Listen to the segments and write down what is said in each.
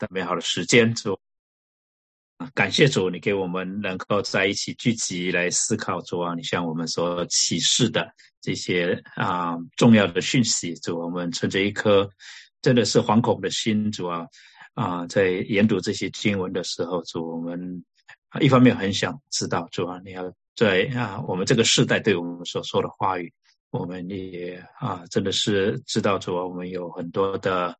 的美好的时间，主啊，感谢主，你给我们能够在一起聚集来思考主啊，你向我们所启示的这些啊重要的讯息，主，我们趁着一颗真的是惶恐的心，主啊啊，在研读这些经文的时候，主，我们啊一方面很想知道主啊，你要在啊我们这个时代对我们所说的话语，我们也啊真的是知道主啊，我们有很多的。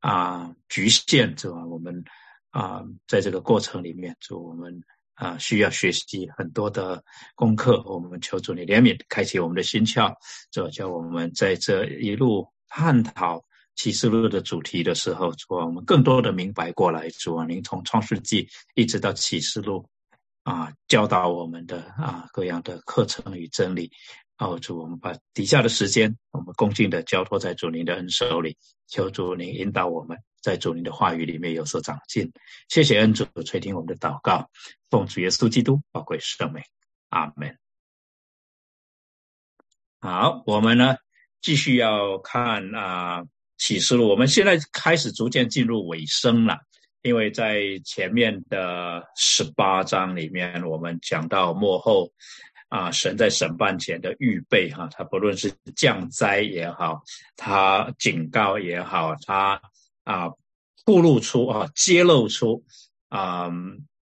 啊，局限是吧？我们啊，在这个过程里面，主我们啊，需要学习很多的功课。我们求主你怜悯，开启我们的心窍，主叫我们在这一路探讨启示录的主题的时候，主我们更多的明白过来。主啊，您从创世纪一直到启示录啊，教导我们的啊各样的课程与真理。哦，主，我们把底下的时间，我们恭敬的交托在主您的恩手里，求主您引导我们，在主您的话语里面有所长进。谢谢恩主垂听我们的祷告，奉主耶稣基督宝贵圣名，阿门。好，我们呢继续要看啊启示录，我们现在开始逐渐进入尾声了，因为在前面的十八章里面，我们讲到幕后。啊，神在审判前的预备，哈，他不论是降灾也好，他警告也好，他啊，暴露出啊，揭露出啊，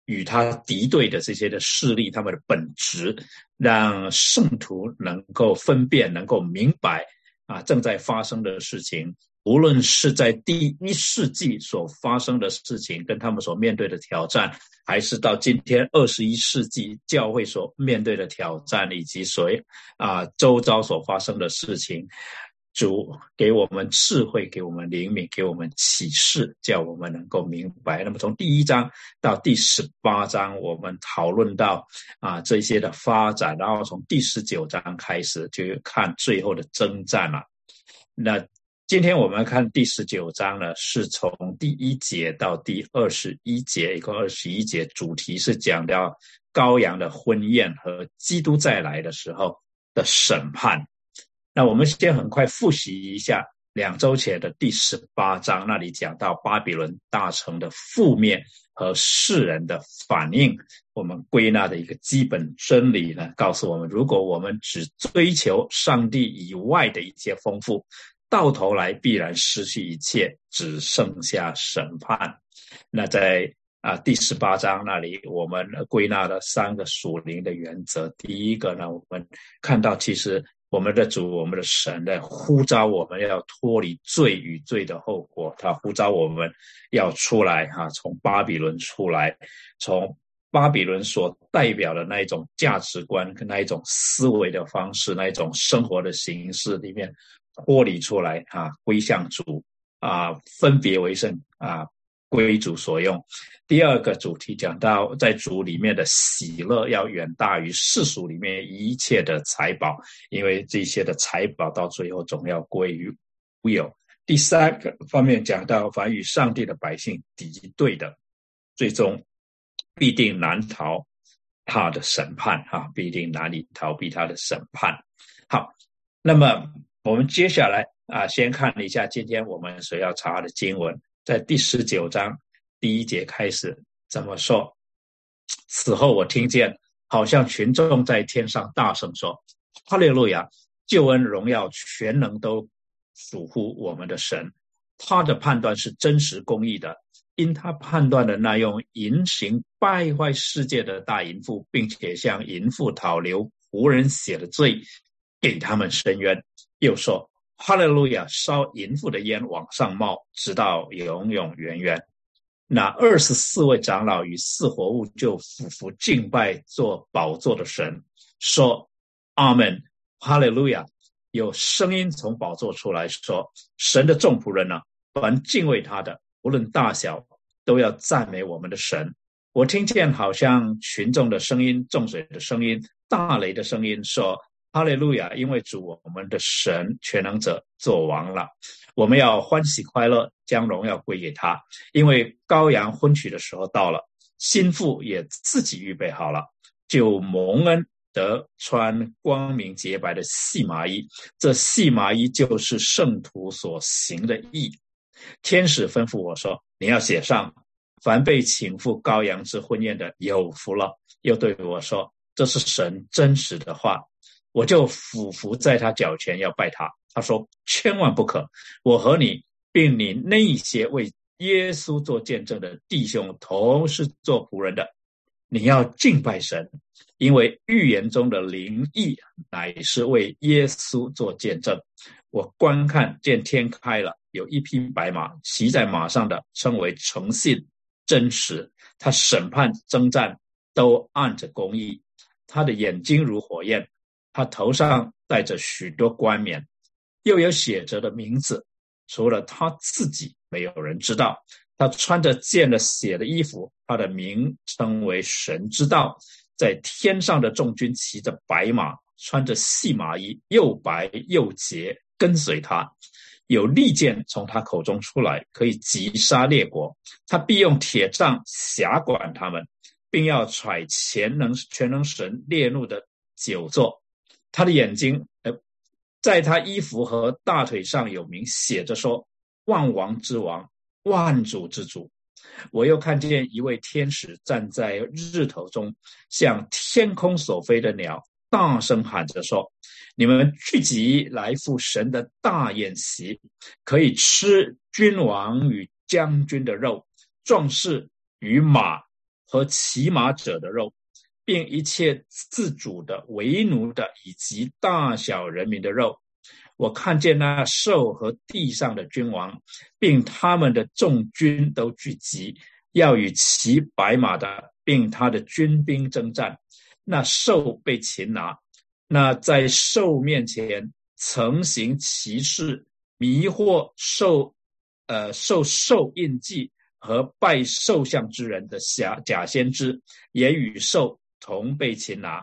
与他敌对的这些的势力，他们的本质，让圣徒能够分辨，能够明白啊，正在发生的事情。无论是在第一世纪所发生的事情，跟他们所面对的挑战，还是到今天二十一世纪教会所面对的挑战，以及所啊周遭所发生的事情，主给我们智慧，给我们灵敏，给我们启示，叫我们能够明白。那么从第一章到第十八章，我们讨论到啊这些的发展，然后从第十九章开始就看最后的征战了。那。今天我们看第十九章呢，是从第一节到第二十一节，一共二十一节，主题是讲到羔羊的婚宴和基督再来的时候的审判。那我们先很快复习一下两周前的第十八章，那里讲到巴比伦大城的覆灭和世人的反应。我们归纳的一个基本真理呢，告诉我们，如果我们只追求上帝以外的一些丰富。到头来必然失去一切，只剩下审判。那在啊第十八章那里，我们归纳了三个属灵的原则。第一个呢，我们看到其实我们的主、我们的神在呼召我们要脱离罪与罪的后果，他呼召我们要出来哈，从巴比伦出来，从巴比伦所代表的那一种价值观跟那一种思维的方式，那一种生活的形式里面。脱离出来啊，归向主啊，分别为圣啊，归主所用。第二个主题讲到，在主里面的喜乐要远大于世俗里面一切的财宝，因为这些的财宝到最后总要归于无有。第三个方面讲到，凡与上帝的百姓敌对的，最终必定难逃他的审判啊，必定难以逃避他的审判。好，那么。我们接下来啊，先看一下今天我们所要查的经文，在第十九章第一节开始怎么说？此后我听见，好像群众在天上大声说：“哈利路亚！救恩、荣耀、全能都属乎我们的神。他的判断是真实公义的，因他判断的那用淫行败坏世界的大淫妇，并且向淫妇讨流无人血的罪，给他们伸冤。”又说：“哈利路亚！烧淫妇的烟往上冒，直到永永远远。”那二十四位长老与四活物就俯伏敬拜做宝座的神，说：“阿门！哈利路亚！”有声音从宝座出来说：“神的众仆人呢？凡敬畏他的，无论大小，都要赞美我们的神。”我听见好像群众的声音、众水的声音、大雷的声音，说。哈利路亚！因为主我们的神全能者做王了，我们要欢喜快乐，将荣耀归给他。因为羔羊婚娶的时候到了，心腹也自己预备好了，就蒙恩得穿光明洁白的细麻衣。这细麻衣就是圣徒所行的义。天使吩咐我说：“你要写上，凡被请赴羔羊之婚宴的，有福了。”又对我说：“这是神真实的话。”我就俯伏在他脚前要拜他。他说：“千万不可！我和你，并你那些为耶稣做见证的弟兄，同是做仆人的。你要敬拜神，因为预言中的灵异乃是为耶稣做见证。”我观看，见天开了，有一匹白马，骑在马上的称为诚信、真实。他审判、征战，都按着公义。他的眼睛如火焰，他头上戴着许多冠冕，又有写着的名字，除了他自己，没有人知道。他穿着溅了血的衣服，他的名称为神之道。在天上的众军骑着白马，穿着细麻衣，又白又洁。跟随他，有利剑从他口中出来，可以击杀列国。他必用铁杖辖管他们，并要揣全能全能神列怒的久坐。他的眼睛，呃，在他衣服和大腿上有名写着说：“万王之王，万主之主。”我又看见一位天使站在日头中，像天空所飞的鸟。大声喊着说：“你们聚集来赴神的大宴席，可以吃君王与将军的肉，壮士与马和骑马者的肉，并一切自主的、为奴的以及大小人民的肉。我看见那兽和地上的君王，并他们的众军都聚集，要与骑白马的，并他的军兵征战。”那兽被擒拿，那在兽面前曾行歧视、迷惑兽，呃，受兽印记和拜兽像之人的假假先知，也与兽同被擒拿。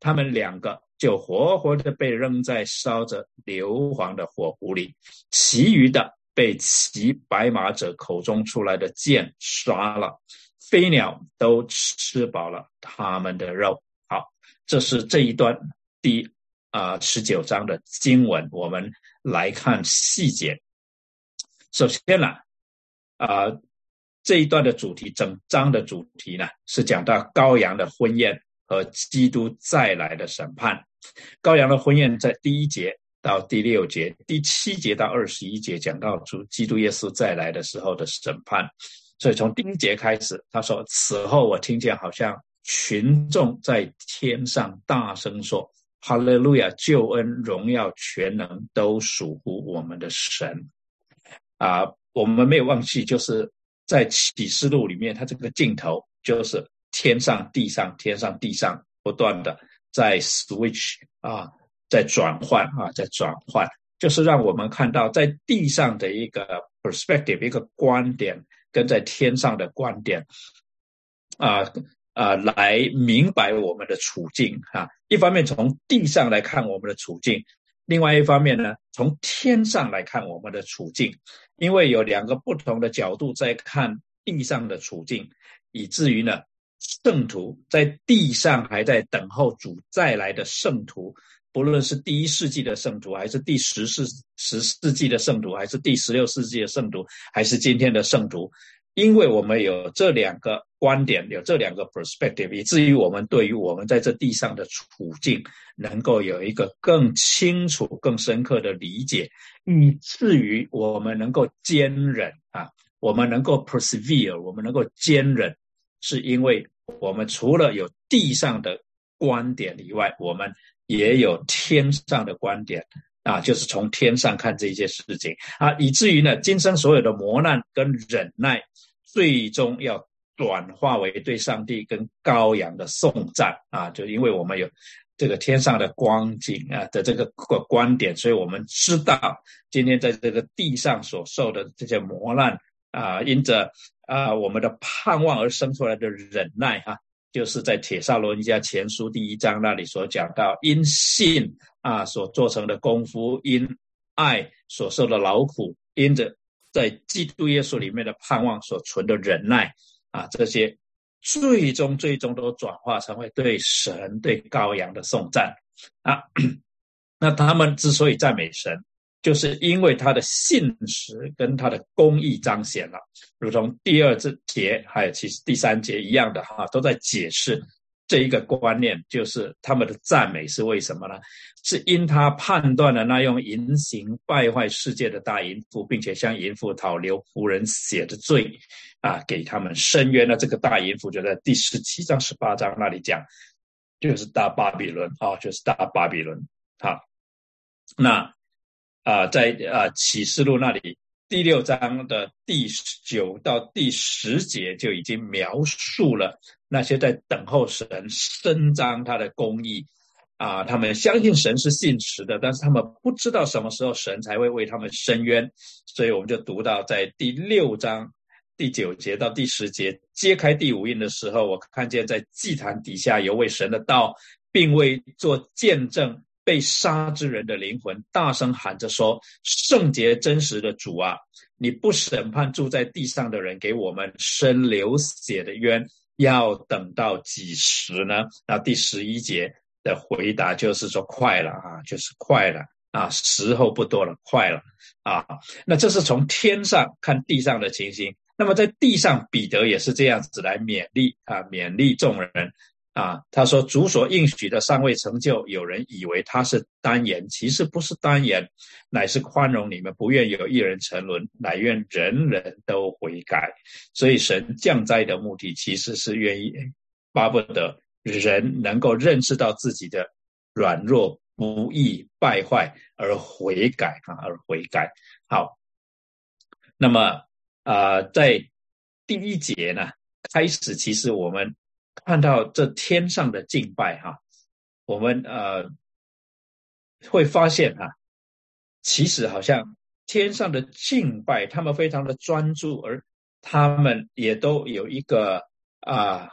他们两个就活活的被扔在烧着硫磺的火湖里，其余的被骑白马者口中出来的剑杀了，飞鸟都吃饱了他们的肉。好这是这一段第啊十九章的经文，我们来看细节。首先呢，啊这一段的主题，整章的主题呢是讲到羔羊的婚宴和基督再来的审判。羔羊的婚宴在第一节到第六节，第七节到二十一节讲到主基督耶稣再来的时候的审判。所以从第一节开始，他说：“此后我听见好像。”群众在天上大声说：“哈利路亚！救恩、荣耀、全能都属乎我们的神。”啊，我们没有忘记，就是在启示录里面，它这个镜头就是天上、地上、天上、地上，不断的在 switch 啊，在转换啊，在转换，就是让我们看到在地上的一个 perspective，一个观点，跟在天上的观点啊。啊，来明白我们的处境哈。一方面从地上来看我们的处境，另外一方面呢，从天上来看我们的处境。因为有两个不同的角度在看地上的处境，以至于呢，圣徒在地上还在等候主再来的圣徒，不论是第一世纪的圣徒，还是第十世十世纪的圣徒，还是第十六世纪的圣徒，还是今天的圣徒。因为我们有这两个观点，有这两个 perspective，以至于我们对于我们在这地上的处境，能够有一个更清楚、更深刻的理解，以至于我们能够坚忍啊，我们能够 persevere，我们能够坚忍，是因为我们除了有地上的观点以外，我们也有天上的观点。啊，就是从天上看这些事情啊，以至于呢，今生所有的磨难跟忍耐。最终要转化为对上帝跟羔羊的颂赞啊！就因为我们有这个天上的光景啊的这个观点，所以我们知道今天在这个地上所受的这些磨难啊，因着啊我们的盼望而生出来的忍耐哈，就是在铁萨罗尼迦前书第一章那里所讲到，因信啊所做成的功夫，因爱所受的劳苦，因着。在基督耶稣里面的盼望所存的忍耐啊，这些最终最终都转化成为对神对羔羊的颂赞啊。那他们之所以赞美神，就是因为他的信实跟他的公义彰显了，如同第二节还有其实第三节一样的哈，都在解释这一个观念，就是他们的赞美是为什么呢？是因他判断了那用淫行败坏世界的大淫妇，并且向淫妇讨流仆人写的罪啊，给他们伸冤了。这个大淫妇就在第十七章、十八章那里讲，就是大巴比伦啊，就是大巴比伦好，那。啊，在啊启示录那里第六章的第九到第十节就已经描述了那些在等候神伸张他的公义啊，他们相信神是信实的，但是他们不知道什么时候神才会为他们伸冤，所以我们就读到在第六章第九节到第十节揭开第五印的时候，我看见在祭坛底下有位神的道，并未做见证。被杀之人的灵魂大声喊着说：“圣洁真实的主啊，你不审判住在地上的人，给我们生流血的冤，要等到几时呢？”那第十一节的回答就是说：“快了啊，就是快了啊，时候不多了，快了啊。”那这是从天上看地上的情形。那么在地上，彼得也是这样子来勉励啊，勉励众人。啊，他说主所应许的尚未成就，有人以为他是单言，其实不是单言，乃是宽容你们，不愿有一人沉沦，乃愿人人都悔改。所以神降灾的目的，其实是愿意巴不得人能够认识到自己的软弱、不义、败坏而悔改啊，而悔改。好，那么啊，在第一节呢开始，其实我们。看到这天上的敬拜哈，我们呃会发现哈，其实好像天上的敬拜，他们非常的专注，而他们也都有一个啊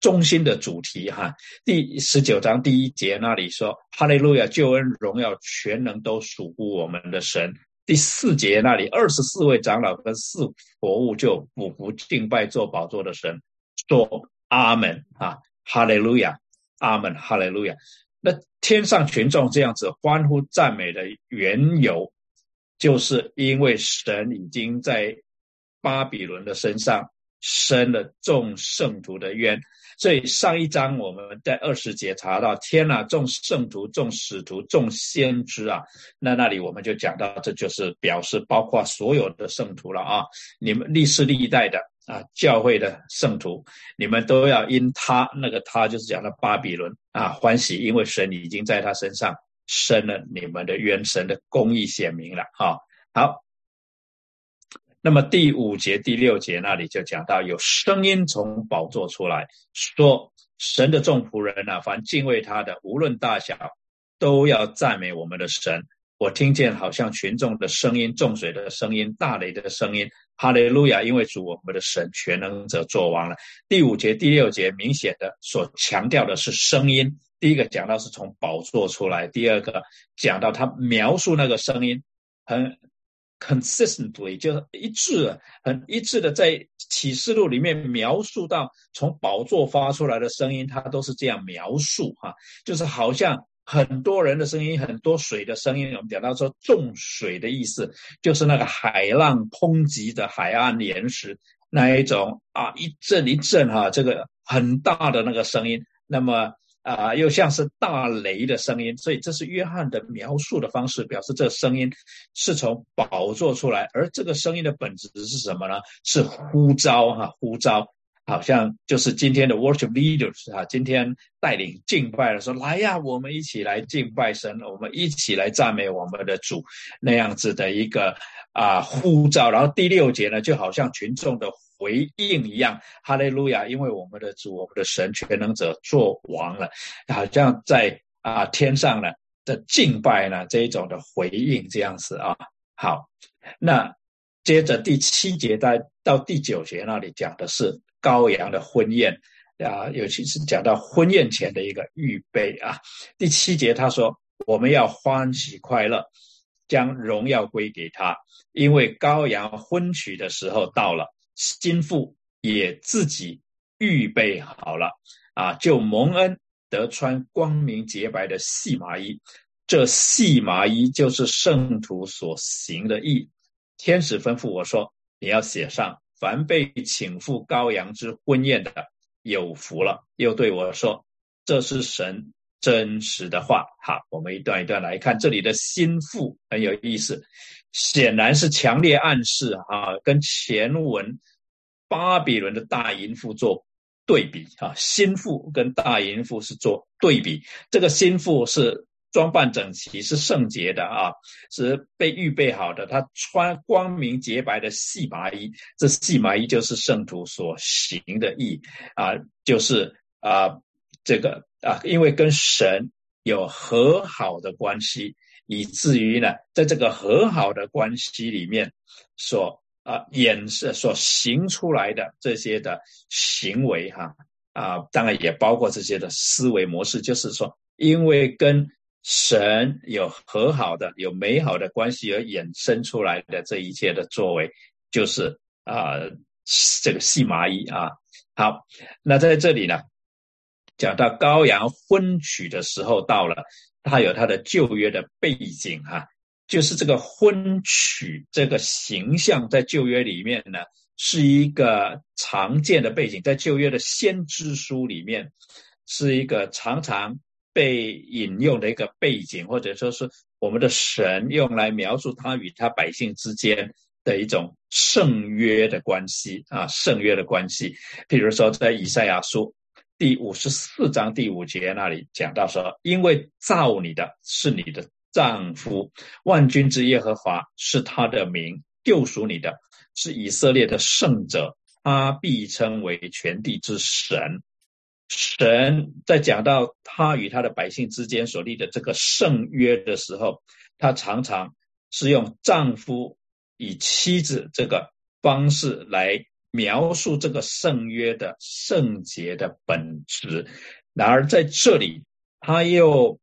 中心的主题哈。第十九章第一节那里说：“哈利路亚，救恩荣耀全能都属乎我们的神。”第四节那里二十四位长老跟四佛物就俯伏敬拜做宝座的神，说。阿门啊，哈利路亚，阿门，哈利路亚。那天上群众这样子欢呼赞美的缘由，就是因为神已经在巴比伦的身上生了众圣徒的冤。所以上一章我们在二十节查到，天呐，众圣徒、众使徒、众先知啊，那那里我们就讲到，这就是表示包括所有的圣徒了啊，你们历世历代的。啊，教会的圣徒，你们都要因他那个他就是讲的巴比伦啊欢喜，因为神已经在他身上生了你们的冤，神的公义显明了啊。好，那么第五节、第六节那里就讲到有声音从宝座出来说：“神的众仆人啊，凡敬畏他的，无论大小，都要赞美我们的神。”我听见好像群众的声音、众水的声音、大雷的声音。哈利路亚！因为主我们的神全能者做王了。第五节、第六节明显的所强调的是声音。第一个讲到是从宝座出来，第二个讲到他描述那个声音很 consistently，就是一致、很一致的在启示录里面描述到从宝座发出来的声音，他都是这样描述哈，就是好像。很多人的声音，很多水的声音。我们讲到说，重水的意思就是那个海浪抨击的海岸岩石那一种啊，一阵一阵哈，这个很大的那个声音。那么啊，又像是大雷的声音。所以这是约翰的描述的方式，表示这声音是从宝座出来，而这个声音的本质是什么呢？是呼召哈，呼召。好像就是今天的 worship leaders 啊，今天带领敬拜的说来呀，我们一起来敬拜神，我们一起来赞美我们的主，那样子的一个啊呼召。然后第六节呢，就好像群众的回应一样，哈利路亚，因为我们的主，我们的神全能者做王了，好像在啊天上呢的敬拜呢这一种的回应这样子啊。好，那接着第七节到到第九节那里讲的是。羔羊的婚宴啊，尤其是讲到婚宴前的一个预备啊。第七节他说：“我们要欢喜快乐，将荣耀归给他，因为羔羊婚娶的时候到了，心腹也自己预备好了啊，就蒙恩得穿光明洁白的细麻衣，这细麻衣就是圣徒所行的义。天使吩咐我说：“你要写上，凡被请赴羔羊之婚宴的，有福了。”又对我说：“这是神真实的话。”好，我们一段一段来看，这里的心腹很有意思，显然是强烈暗示啊，跟前文巴比伦的大淫妇做对比啊，心腹跟大淫妇是做对比，这个心腹是。装扮整齐是圣洁的啊，是被预备好的。他穿光明洁白的细麻衣，这细麻衣就是圣徒所行的义啊，就是啊这个啊，因为跟神有和好的关系，以至于呢，在这个和好的关系里面所啊演示、所行出来的这些的行为哈啊，当然也包括这些的思维模式，就是说，因为跟神有和好的、有美好的关系而衍生出来的这一切的作为，就是啊，这个细麻衣啊。好，那在这里呢，讲到羔羊婚娶的时候到了，它有它的旧约的背景哈，就是这个婚娶这个形象在旧约里面呢，是一个常见的背景，在旧约的先知书里面是一个常常。被引用的一个背景，或者说是我们的神用来描述他与他百姓之间的一种圣约的关系啊，圣约的关系。譬如说，在以赛亚书第五十四章第五节那里讲到说：“因为造你的是你的丈夫，万军之耶和华是他的名，救赎你的是以色列的圣者，他必称为全地之神。”神在讲到他与他的百姓之间所立的这个圣约的时候，他常常是用丈夫以妻子这个方式来描述这个圣约的圣洁的本质。然而在这里，他又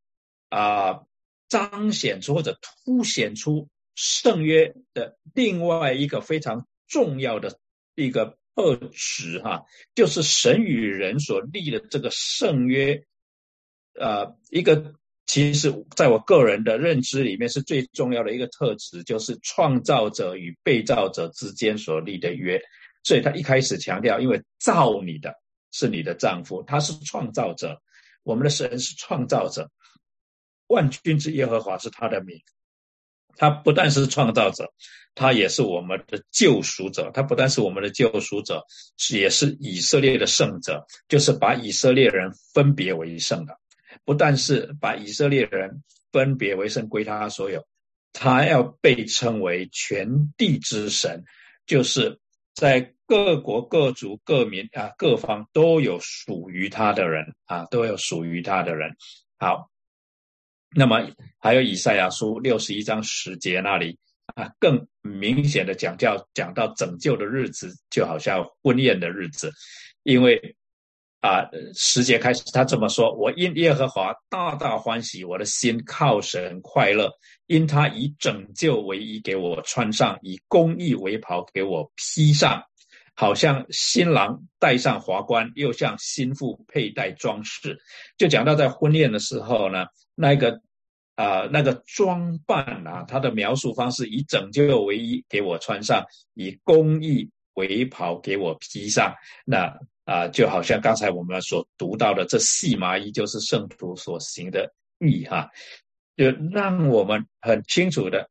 啊彰显出或者凸显出圣约的另外一个非常重要的一个。特质哈，就是神与人所立的这个圣约，呃，一个其实在我个人的认知里面是最重要的一个特质，就是创造者与被造者之间所立的约。所以他一开始强调，因为造你的是你的丈夫，他是创造者，我们的神是创造者，万军之耶和华是他的名。他不但是创造者，他也是我们的救赎者。他不但是我们的救赎者，是也是以色列的圣者，就是把以色列人分别为圣的。不但是把以色列人分别为圣归他所有，他要被称为全地之神，就是在各国各族各民啊各方都有属于他的人啊，都有属于他的人。好。那么还有以赛亚书六十一章十节那里啊，更明显的讲教讲到拯救的日子，就好像婚宴的日子，因为啊十节开始他这么说：我因耶和华大大欢喜，我的心靠神快乐，因他以拯救为衣给我穿上，以公义为袍给我披上，好像新郎戴上华冠，又像新妇佩戴装饰。就讲到在婚宴的时候呢。那个啊，那个装扮啊，他的描述方式以拯救为衣给我穿上，以公义为袍给我披上。那啊，就好像刚才我们所读到的这细麻衣，就是圣徒所行的义哈，就让我们很清楚的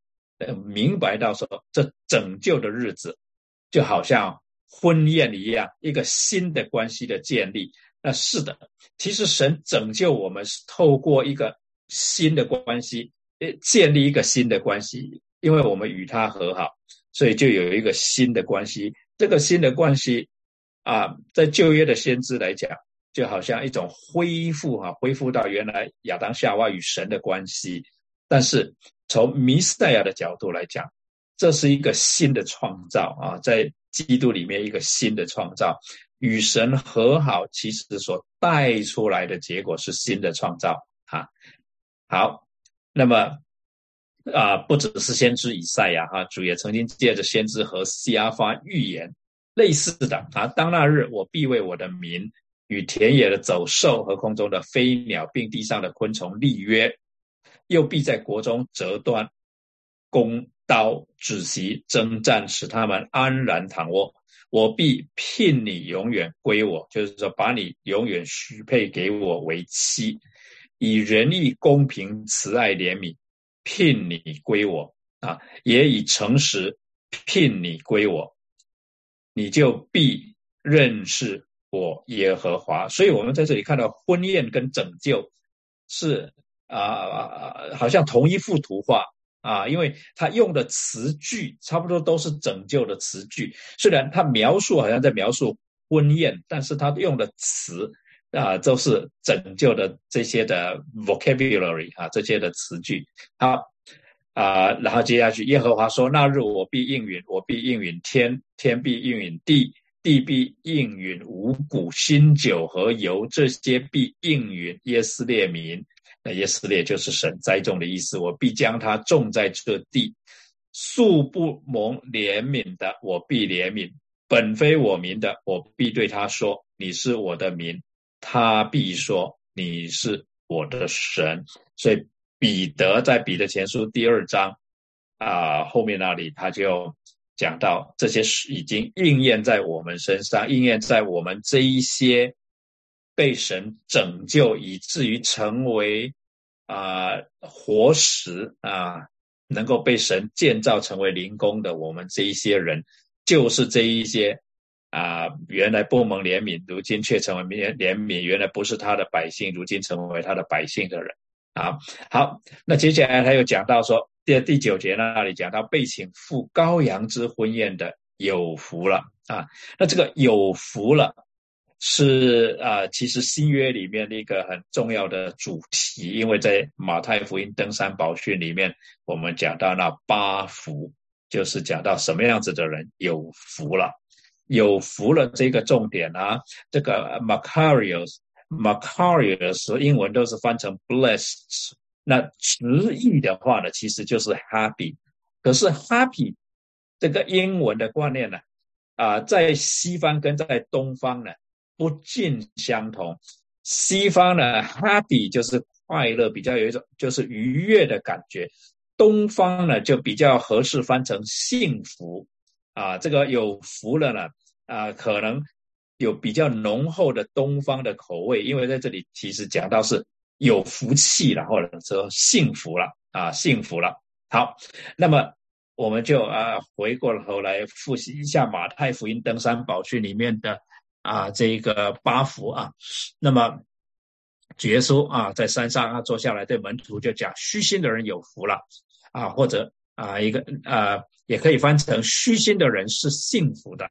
明白到说，这拯救的日子就好像婚宴一样，一个新的关系的建立。那是的，其实神拯救我们是透过一个。新的关系，诶，建立一个新的关系，因为我们与他和好，所以就有一个新的关系。这个新的关系啊，在旧约的先知来讲，就好像一种恢复哈，恢复到原来亚当夏娃与神的关系。但是从弥赛亚的角度来讲，这是一个新的创造啊，在基督里面一个新的创造，与神和好，其实所带出来的结果是新的创造啊。好，那么啊，不只是先知以赛亚哈，主也曾经借着先知和西阿发预言类似的啊。当那日，我必为我的民与田野的走兽和空中的飞鸟，并地上的昆虫立约，又必在国中折断弓刀，止息征战，使他们安然躺卧。我必聘你永远归我，就是说把你永远许配给我为妻，以仁义、公平、慈爱、怜悯聘你归我啊，也以诚实聘你归我，你就必认识我耶和华。所以，我们在这里看到婚宴跟拯救是啊，好像同一幅图画。啊，因为他用的词句差不多都是拯救的词句，虽然他描述好像在描述婚宴，但是他用的词啊都是拯救的这些的 vocabulary 啊这些的词句。好啊，然后接下去，耶和华说：“那日我必应允，我必应允天，天必应允地，地必应允五谷、新酒和油，这些必应允耶斯列民。”那耶斯列就是神栽种的意思，我必将它种在这地，素不蒙怜悯的，我必怜悯；本非我民的，我必对他说：“你是我的民。”他必说：“你是我的神。”所以彼得在彼得前书第二章啊后面那里，他就讲到这些事已经应验在我们身上，应验在我们这一些。被神拯救，以至于成为啊活石啊，能够被神建造成为灵宫的我们这一些人，就是这一些啊原来不蒙怜悯，如今却成为怜怜悯，原来不是他的百姓，如今成为他的百姓的人啊。好，那接下来他又讲到说，第第九节那里讲到被请赴羔羊之婚宴的有福了啊，那这个有福了。是啊，其实新约里面的一个很重要的主题，因为在马太福音登山宝训里面，我们讲到那八福，就是讲到什么样子的人有福了，有福了这个重点啊，这个 Macarius，Macarius 英文都是翻成 blessed，那直译的话呢，其实就是 happy，可是 happy 这个英文的观念呢，啊，在西方跟在东方呢。不尽相同。西方呢，happy 就是快乐，比较有一种就是愉悦的感觉。东方呢，就比较合适翻成幸福啊。这个有福了呢啊，可能有比较浓厚的东方的口味，因为在这里其实讲到是有福气了，或者说幸福了啊，幸福了。好，那么我们就啊回过头来复习一下马太福音登山宝训里面的。啊，这一个八福啊，那么耶稣啊，在山上啊坐下来，对门徒就讲：虚心的人有福了啊，或者啊，一个啊，也可以翻成虚心的人是幸福的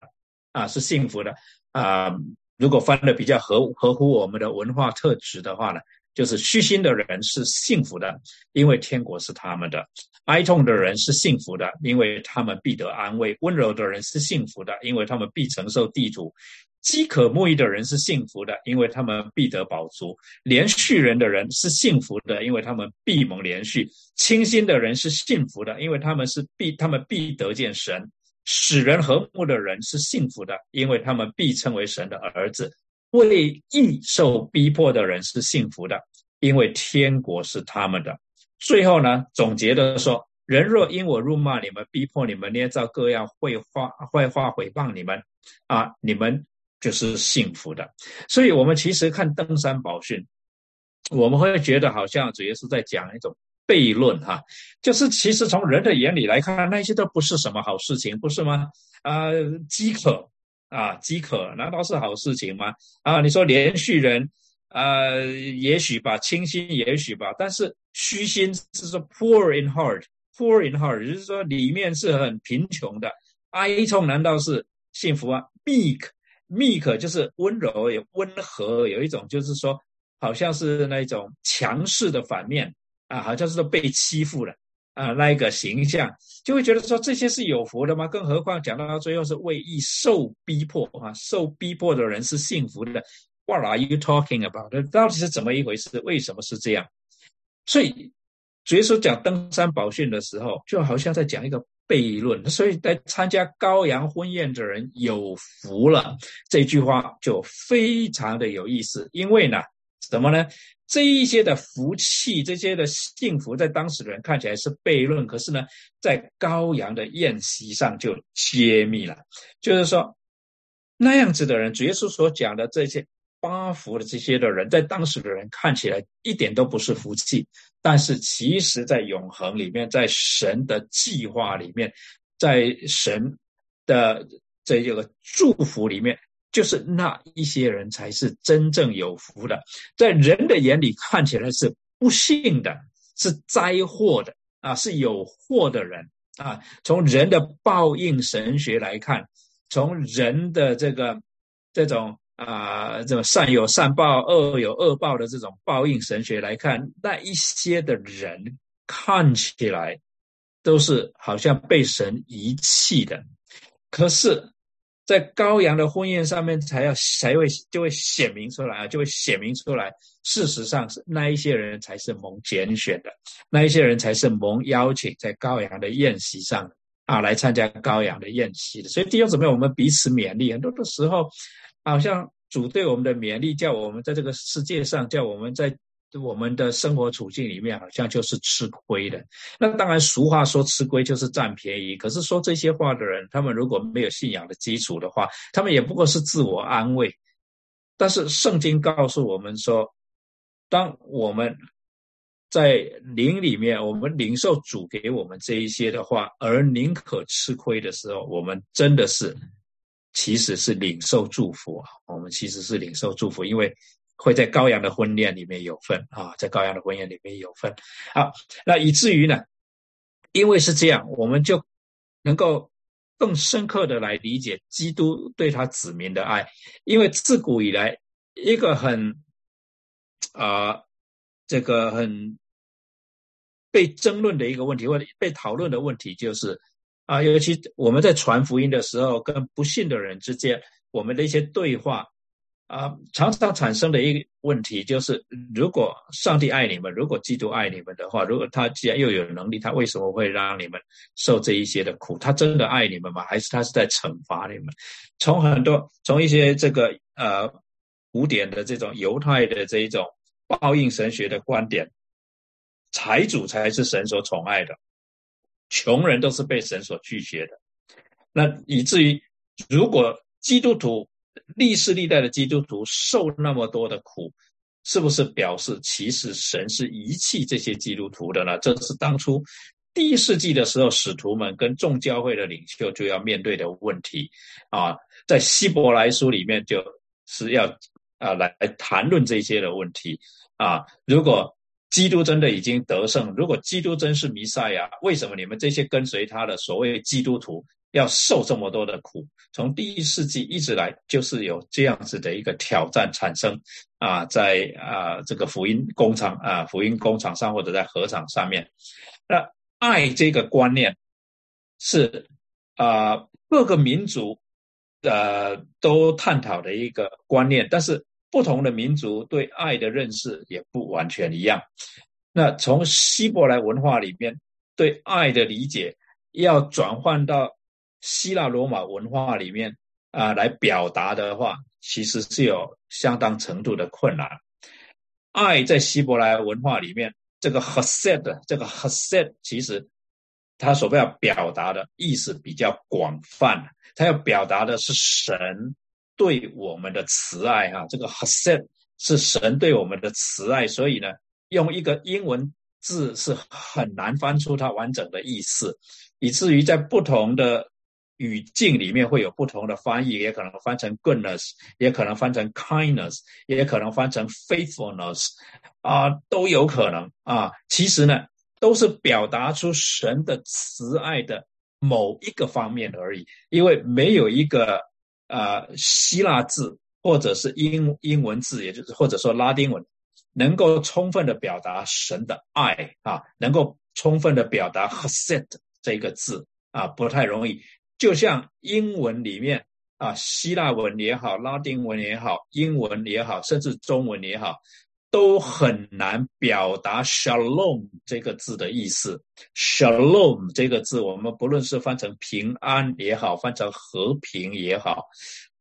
啊，是幸福的啊。如果翻的比较合合乎我们的文化特质的话呢，就是虚心的人是幸福的，因为天国是他们的；哀痛的人是幸福的，因为他们必得安慰；温柔的人是幸福的，因为他们必承受地主。饥渴慕义的人是幸福的，因为他们必得饱足；连续人的人是幸福的，因为他们必蒙连续；清心的人是幸福的，因为他们是必他们必得见神；使人和睦的人是幸福的，因为他们必称为神的儿子；为义受逼迫的人是幸福的，因为天国是他们的。最后呢，总结的说：人若因我辱骂你们、逼迫你们、捏造各样坏话、坏话毁谤你们，啊，你们。就是幸福的，所以我们其实看登山宝训，我们会觉得好像主要是在讲一种悖论哈，就是其实从人的眼里来看，那些都不是什么好事情，不是吗？啊，饥渴啊，饥渴难道是好事情吗？啊，你说连续人啊，也许吧，清心也许吧，但是虚心是说 poor in heart，poor in heart，也就是说里面是很贫穷的，哀痛难道是幸福啊？meek。meek 就是温柔，也温和，有一种就是说，好像是那种强势的反面啊，好像是被欺负了啊，那一个形象，就会觉得说这些是有福的吗？更何况讲到最后是为义受逼迫啊，受逼迫的人是幸福的。What are you talking about？到底是怎么一回事？为什么是这样？所以，耶稣讲登山宝训的时候，就好像在讲一个。悖论，所以在参加羔羊婚宴的人有福了。这句话就非常的有意思，因为呢，什么呢？这一些的福气，这些的幸福，在当时的人看起来是悖论，可是呢，在羔羊的宴席上就揭秘了，就是说，那样子的人，主耶稣所讲的这些八福的这些的人，在当时的人看起来一点都不是福气，但是其实在永恒里面，在神的计划里面，在神的这个祝福里面。就是那一些人才是真正有福的，在人的眼里看起来是不幸的，是灾祸的啊，是有祸的人啊。从人的报应神学来看，从人的这个这种啊，这种善有善报、恶有恶报的这种报应神学来看，那一些的人看起来都是好像被神遗弃的，可是。在羔羊的婚宴上面，才要才会就会显明出来啊，就会显明出来。事实上是那一些人才是蒙拣选的，那一些人才是蒙邀请在羔羊的宴席上啊来参加羔羊的宴席的。所以弟兄姊妹，我们彼此勉励。很多的时候，好像主对我们的勉励，叫我们在这个世界上，叫我们在。我们的生活处境里面，好像就是吃亏的。那当然，俗话说吃亏就是占便宜。可是说这些话的人，他们如果没有信仰的基础的话，他们也不过是自我安慰。但是圣经告诉我们说，当我们在灵里面，我们领受主给我们这一些的话，而宁可吃亏的时候，我们真的是其实是领受祝福啊！我们其实是领受祝福，因为。会在羔羊的婚宴里面有份啊，在羔羊的婚宴里面有份。好，那以至于呢，因为是这样，我们就能够更深刻的来理解基督对他子民的爱。因为自古以来，一个很啊，这个很被争论的一个问题，或者被讨论的问题，就是啊，尤其我们在传福音的时候，跟不信的人之间，我们的一些对话。啊，常常产生的一个问题就是：如果上帝爱你们，如果基督爱你们的话，如果他既然又有能力，他为什么会让你们受这一些的苦？他真的爱你们吗？还是他是在惩罚你们？从很多从一些这个呃古典的这种犹太的这一种报应神学的观点，财主才是神所宠爱的，穷人都是被神所拒绝的。那以至于如果基督徒，历世历代的基督徒受那么多的苦，是不是表示其实神是遗弃这些基督徒的呢？这是当初第一世纪的时候，使徒们跟众教会的领袖就要面对的问题啊。在希伯来书里面就是要啊来谈论这些的问题啊。如果基督真的已经得胜，如果基督真是弥赛亚，为什么你们这些跟随他的所谓基督徒？要受这么多的苦，从第一世纪一直来，就是有这样子的一个挑战产生啊，在啊这个福音工厂啊福音工厂上或者在合场上面，那爱这个观念是啊各个民族呃都探讨的一个观念，但是不同的民族对爱的认识也不完全一样。那从希伯来文化里面对爱的理解，要转换到。希腊罗马文化里面啊，来表达的话，其实是有相当程度的困难。爱在希伯来文化里面，这个 hesed，这个 hesed，其实它所要表达的意思比较广泛，它要表达的是神对我们的慈爱哈。这个 hesed 是神对我们的慈爱，所以呢，用一个英文字是很难翻出它完整的意思，以至于在不同的。语境里面会有不同的翻译，也可能翻成 goodness，也可能翻成 kindness，也可能翻成 faithfulness，啊，都有可能啊。其实呢，都是表达出神的慈爱的某一个方面而已。因为没有一个呃希腊字或者是英英文字，也就是或者说拉丁文，能够充分的表达神的爱啊，能够充分的表达 hesed 这个字啊，不太容易。就像英文里面啊，希腊文也好，拉丁文也好，英文也好，甚至中文也好，都很难表达 “shalom” 这个字的意思。“shalom” 这个字，我们不论是翻成平安也好，翻成和平也好，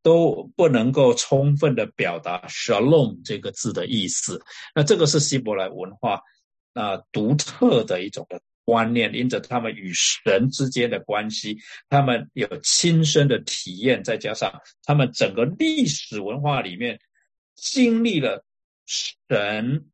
都不能够充分的表达 “shalom” 这个字的意思。那这个是希伯来文化啊独特的一种的观念，因着他们与神之间的关系，他们有亲身的体验，再加上他们整个历史文化里面经历了神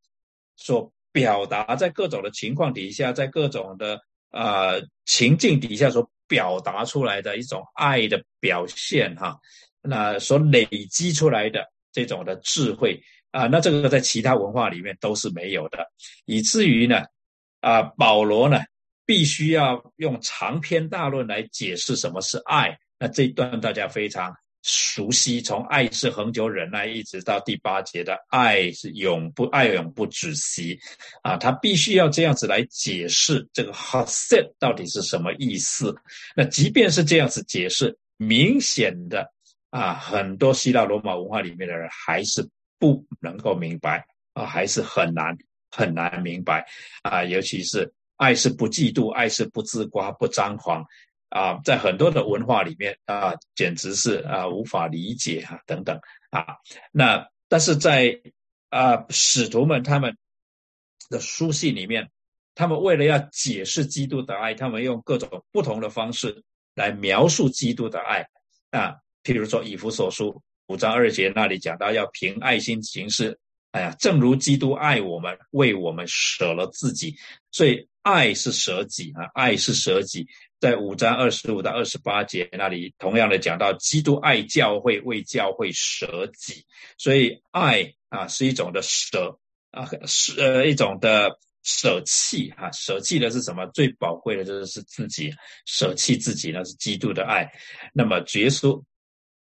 所表达在各种的情况底下，在各种的啊情境底下所表达出来的一种爱的表现，哈。那所累积出来的这种的智慧啊，那这个在其他文化里面都是没有的，以至于呢，啊，保罗呢必须要用长篇大论来解释什么是爱。那这一段大家非常熟悉，从爱是恒久忍耐，一直到第八节的爱是永不爱永不止息，啊，他必须要这样子来解释这个 “haset” 到底是什么意思。那即便是这样子解释，明显的。啊，很多希腊罗马文化里面的人还是不能够明白啊，还是很难很难明白啊。尤其是爱是不嫉妒，爱是不自夸不张狂啊，在很多的文化里面啊，简直是啊无法理解啊等等啊。那但是在啊使徒们他们的书信里面，他们为了要解释基督的爱，他们用各种不同的方式来描述基督的爱啊。譬如说，以弗所书五章二节那里讲到要凭爱心行事，哎呀，正如基督爱我们，为我们舍了自己，所以爱是舍己啊，爱是舍己。在五章二十五到二十八节那里，同样的讲到基督爱教会，为教会舍己，所以爱啊是一种的舍啊，是呃一种的舍弃哈，舍弃的是什么？最宝贵的就是自己，舍弃自己那是基督的爱。那么耶稣。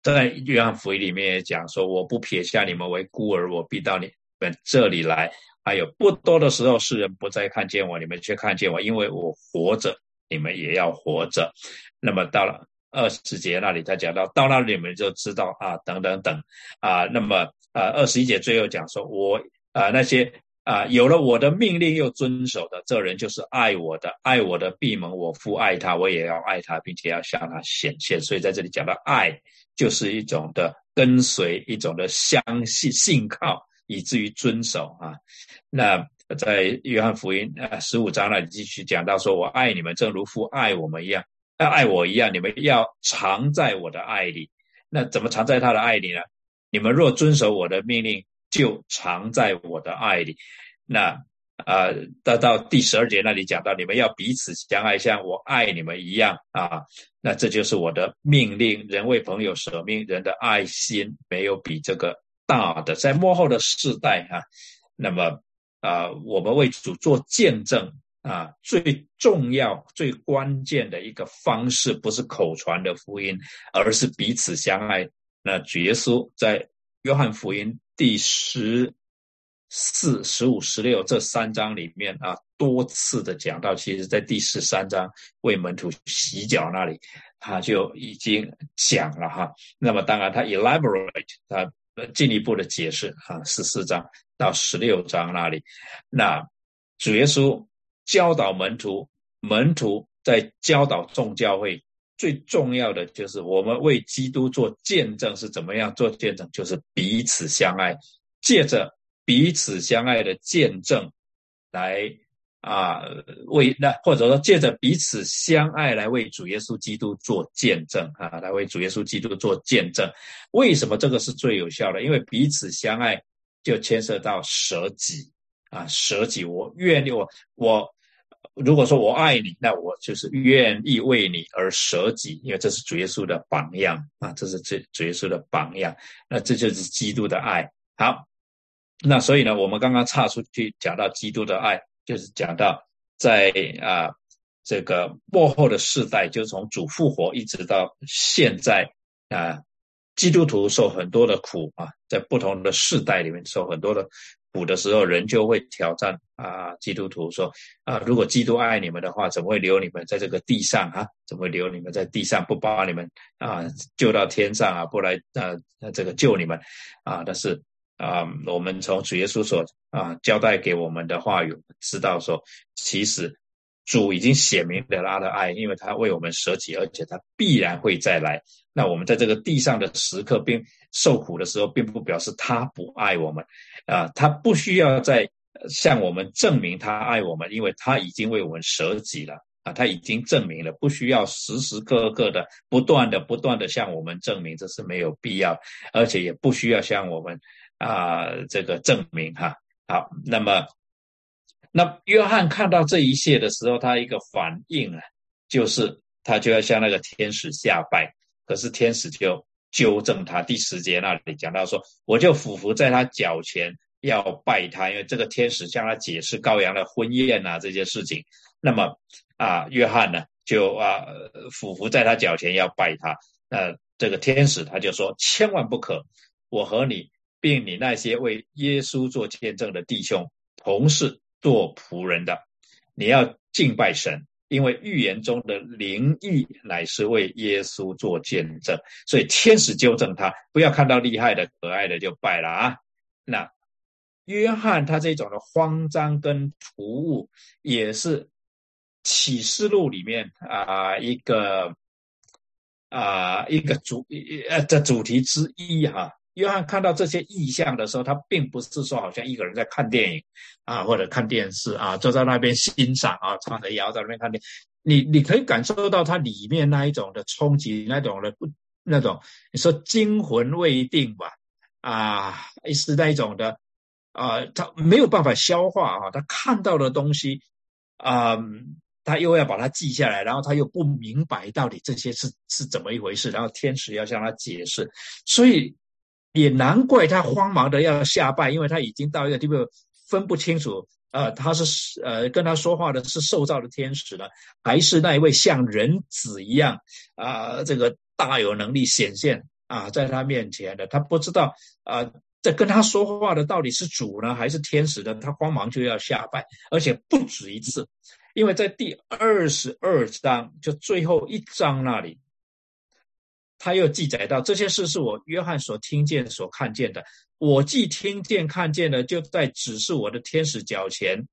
在约翰福音里面也讲说：“我不撇下你们为孤儿，我必到你们这里来。”还有不多的时候，世人不再看见我，你们却看见我，因为我活着，你们也要活着。那么到了二十节那里，他讲到到那里，你们就知道啊，等等等啊。那么啊，二十一节最后讲说：“我啊，那些啊，有了我的命令又遵守的，这人就是爱我的，爱我的闭门，我父爱他，我也要爱他，并且要向他显现。”所以在这里讲到爱。就是一种的跟随，一种的相信、信靠，以至于遵守啊。那在约翰福音啊十五章那里继续讲到说：“我爱你们，正如父爱我们一样，要爱我一样。你们要藏在我的爱里。那怎么藏在他的爱里呢？你们若遵守我的命令，就藏在我的爱里。那。”啊，到到第十二节那里讲到，你们要彼此相爱，像我爱你们一样啊。那这就是我的命令。人为朋友舍命，人的爱心没有比这个大的。在幕后的世代啊，那么啊，我们为主做见证啊，最重要、最关键的一个方式，不是口传的福音，而是彼此相爱。那主耶稣在约翰福音第十。四十五、十六这三章里面啊，多次的讲到，其实在第十三章为门徒洗脚那里，他就已经讲了哈。那么当然他 elaborate，他进一步的解释哈，十四章到十六章那里，那主耶稣教导门徒，门徒在教导众教会，最重要的就是我们为基督做见证是怎么样做见证，就是彼此相爱，借着。彼此相爱的见证，来啊为那或者说借着彼此相爱来为主耶稣基督做见证啊，来为主耶稣基督做见证。为什么这个是最有效的？因为彼此相爱就牵涉到舍己啊，舍己。我愿意我我如果说我爱你，那我就是愿意为你而舍己，因为这是主耶稣的榜样啊，这是这主耶稣的榜样。那这就是基督的爱好。那所以呢，我们刚刚岔出去讲到基督的爱，就是讲到在啊这个幕后的世代，就从主复活一直到现在啊，基督徒受很多的苦啊，在不同的世代里面受很多的苦的时候，人就会挑战啊基督徒说啊，如果基督爱你们的话，怎么会留你们在这个地上啊？怎么会留你们在地上，不把你们啊救到天上啊？不来啊这个救你们啊？但是。啊，我们从主耶稣所啊交代给我们的话语，知道说，其实主已经写明了他的爱，因为他为我们舍己，而且他必然会再来。那我们在这个地上的时刻，并受苦的时候，并不表示他不爱我们。啊，他不需要再向我们证明他爱我们，因为他已经为我们舍己了。啊，他已经证明了，不需要时时刻刻的不断的不断的向我们证明，这是没有必要，而且也不需要向我们啊这个证明哈。好，那么。那约翰看到这一切的时候，他一个反应啊，就是他就要向那个天使下拜。可是天使就纠正他，第十节那里讲到说，我就俯伏在他脚前要拜他，因为这个天使向他解释羔羊的婚宴啊这些事情。那么啊，约翰呢就啊俯伏在他脚前要拜他。那这个天使他就说，千万不可，我和你并你那些为耶稣做见证的弟兄同事。做仆人的，你要敬拜神，因为预言中的灵异乃是为耶稣做见证，所以天使纠正他，不要看到厉害的、可爱的就拜了啊。那约翰他这种的慌张跟突兀，也是启示录里面啊一个啊一个主呃的主题之一哈。约翰看到这些意象的时候，他并不是说好像一个人在看电影啊，或者看电视啊，坐在那边欣赏啊，唱着谣在那边看电影。你你可以感受到它里面那一种的冲击，那种的不那种，你说惊魂未定吧？啊，是那一种的啊，他没有办法消化啊，他看到的东西啊，他又要把它记下来，然后他又不明白到底这些是是怎么一回事，然后天使要向他解释，所以。也难怪他慌忙的要下拜，因为他已经到一个地步分不清楚，呃，他是呃跟他说话的是受造的天使了，还是那一位像人子一样啊，这个大有能力显现啊，在他面前的，他不知道啊，在跟他说话的到底是主呢，还是天使呢？他慌忙就要下拜，而且不止一次，因为在第二十二章就最后一章那里。他又记载到这些事是我约翰所听见、所看见的。我既听见、看见了，就在指示我的天使脚前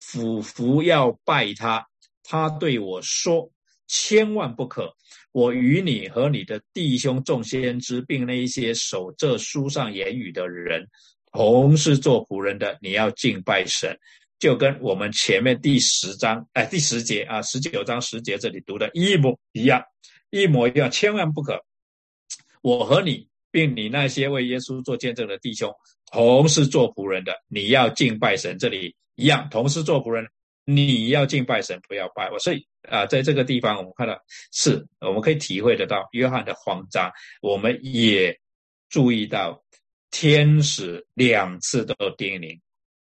俯伏要拜他。他对我说：“千万不可！我与你和你的弟兄众先知，并那一些守这书上言语的人，同是做仆人的。你要敬拜神，就跟我们前面第十章哎第十节啊十九章十节这里读的一模一样，一模一样。千万不可！”我和你，并你那些为耶稣做见证的弟兄，同是做仆人的，你要敬拜神。这里一样，同是做仆人，你要敬拜神，不要拜我。所以啊，在这个地方，我们看到是，我们可以体会得到约翰的慌张。我们也注意到天使两次都叮咛。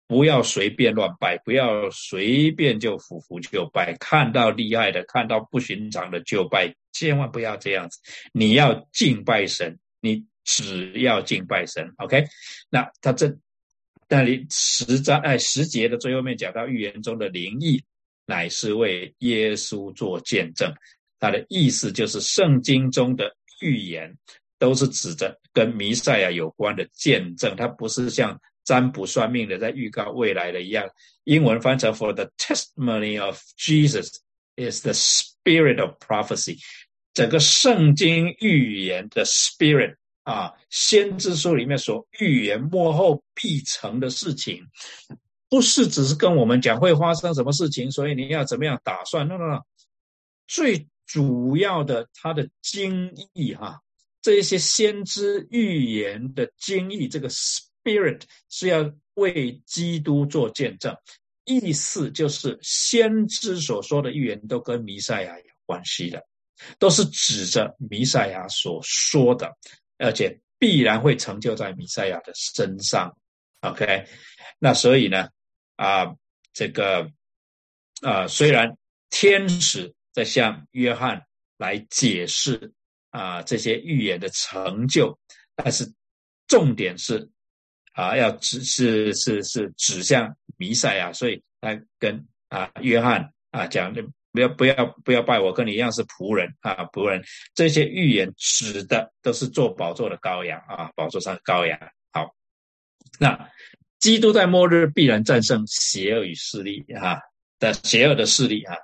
不要随便乱拜，不要随便就俯伏就拜。看到厉害的，看到不寻常的就拜，千万不要这样子。你要敬拜神，你只要敬拜神。OK，那他这那里十章哎十节的最后面讲到预言中的灵异，乃是为耶稣做见证。他的意思就是圣经中的预言都是指着跟弥赛亚有关的见证，他不是像。占卜算命的在预告未来的一样，英文翻成 “For the testimony of Jesus is the spirit of prophecy”，整个圣经预言的 spirit 啊，先知书里面所预言幕后必成的事情，不是只是跟我们讲会发生什么事情，所以你要怎么样打算？那那最主要的它的经义哈，这一些先知预言的经义，这个。Spirit 是要为基督做见证，意思就是先知所说的预言都跟弥赛亚有关系的，都是指着弥赛亚所说的，而且必然会成就在弥赛亚的身上。OK，那所以呢，啊，这个啊，虽然天使在向约翰来解释啊这些预言的成就，但是重点是。啊，要指是是是指向弥赛亚，所以他跟啊约翰啊讲，不要不要不要拜我，跟你一样是仆人啊仆人。这些预言指的都是做宝座的羔羊啊，宝座上的羔羊。好，那基督在末日必然战胜邪恶与势力啊，的邪恶的势力啊，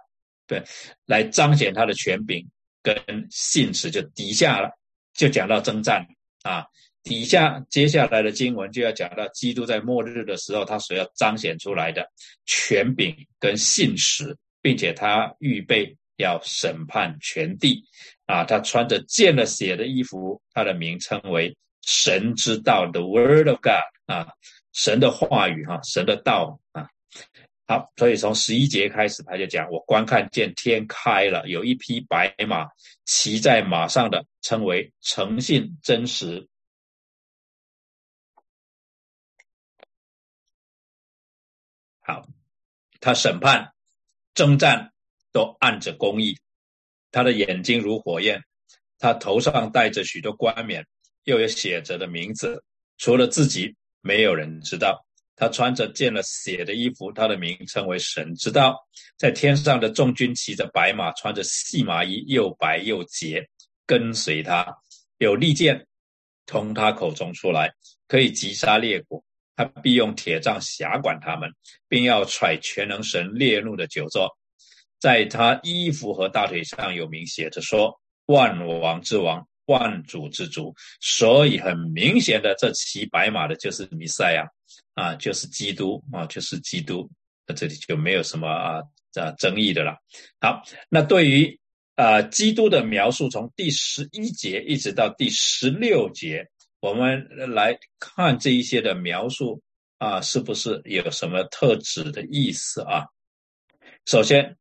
对，来彰显他的权柄跟信实，就底下了，就讲到征战啊，底下接下来的经文就要讲到基督在末日的时候，他所要彰显出来的权柄跟信实，并且他预备要审判全地啊，他穿着见了血的衣服，他的名称为神之道，The Word of God 啊，神的话语哈，神的道啊。好，所以从十一节开始，他就讲：我观看见天开了，有一匹白马，骑在马上的称为诚信真实。好，他审判、征战都按着公义。他的眼睛如火焰，他头上戴着许多冠冕，又有写着的名字，除了自己，没有人知道。他穿着见了血的衣服，他的名称为神之道。在天上的众军骑着白马，穿着细麻衣，又白又洁，跟随他。有利剑从他口中出来，可以击杀列国。他必用铁杖辖管他们，并要踹全能神烈怒的酒座。在他衣服和大腿上有名写着说：“万王之王，万主之主。”所以很明显的，这骑白马的就是弥赛亚。啊，就是基督啊，就是基督，那这里就没有什么啊啊争议的了。好，那对于啊基督的描述，从第十一节一直到第十六节，我们来看这一些的描述啊，是不是有什么特指的意思啊？首先，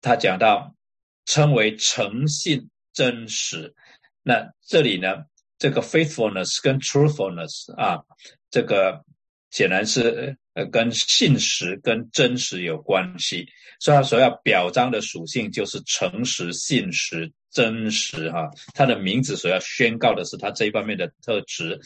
他讲到称为诚信真实，那这里呢，这个 faithfulness 跟 truthfulness 啊，这个。显然是呃跟信实跟真实有关系，所以他所要表彰的属性就是诚实、信实、真实哈。他的名字所要宣告的是他这一方面的特质，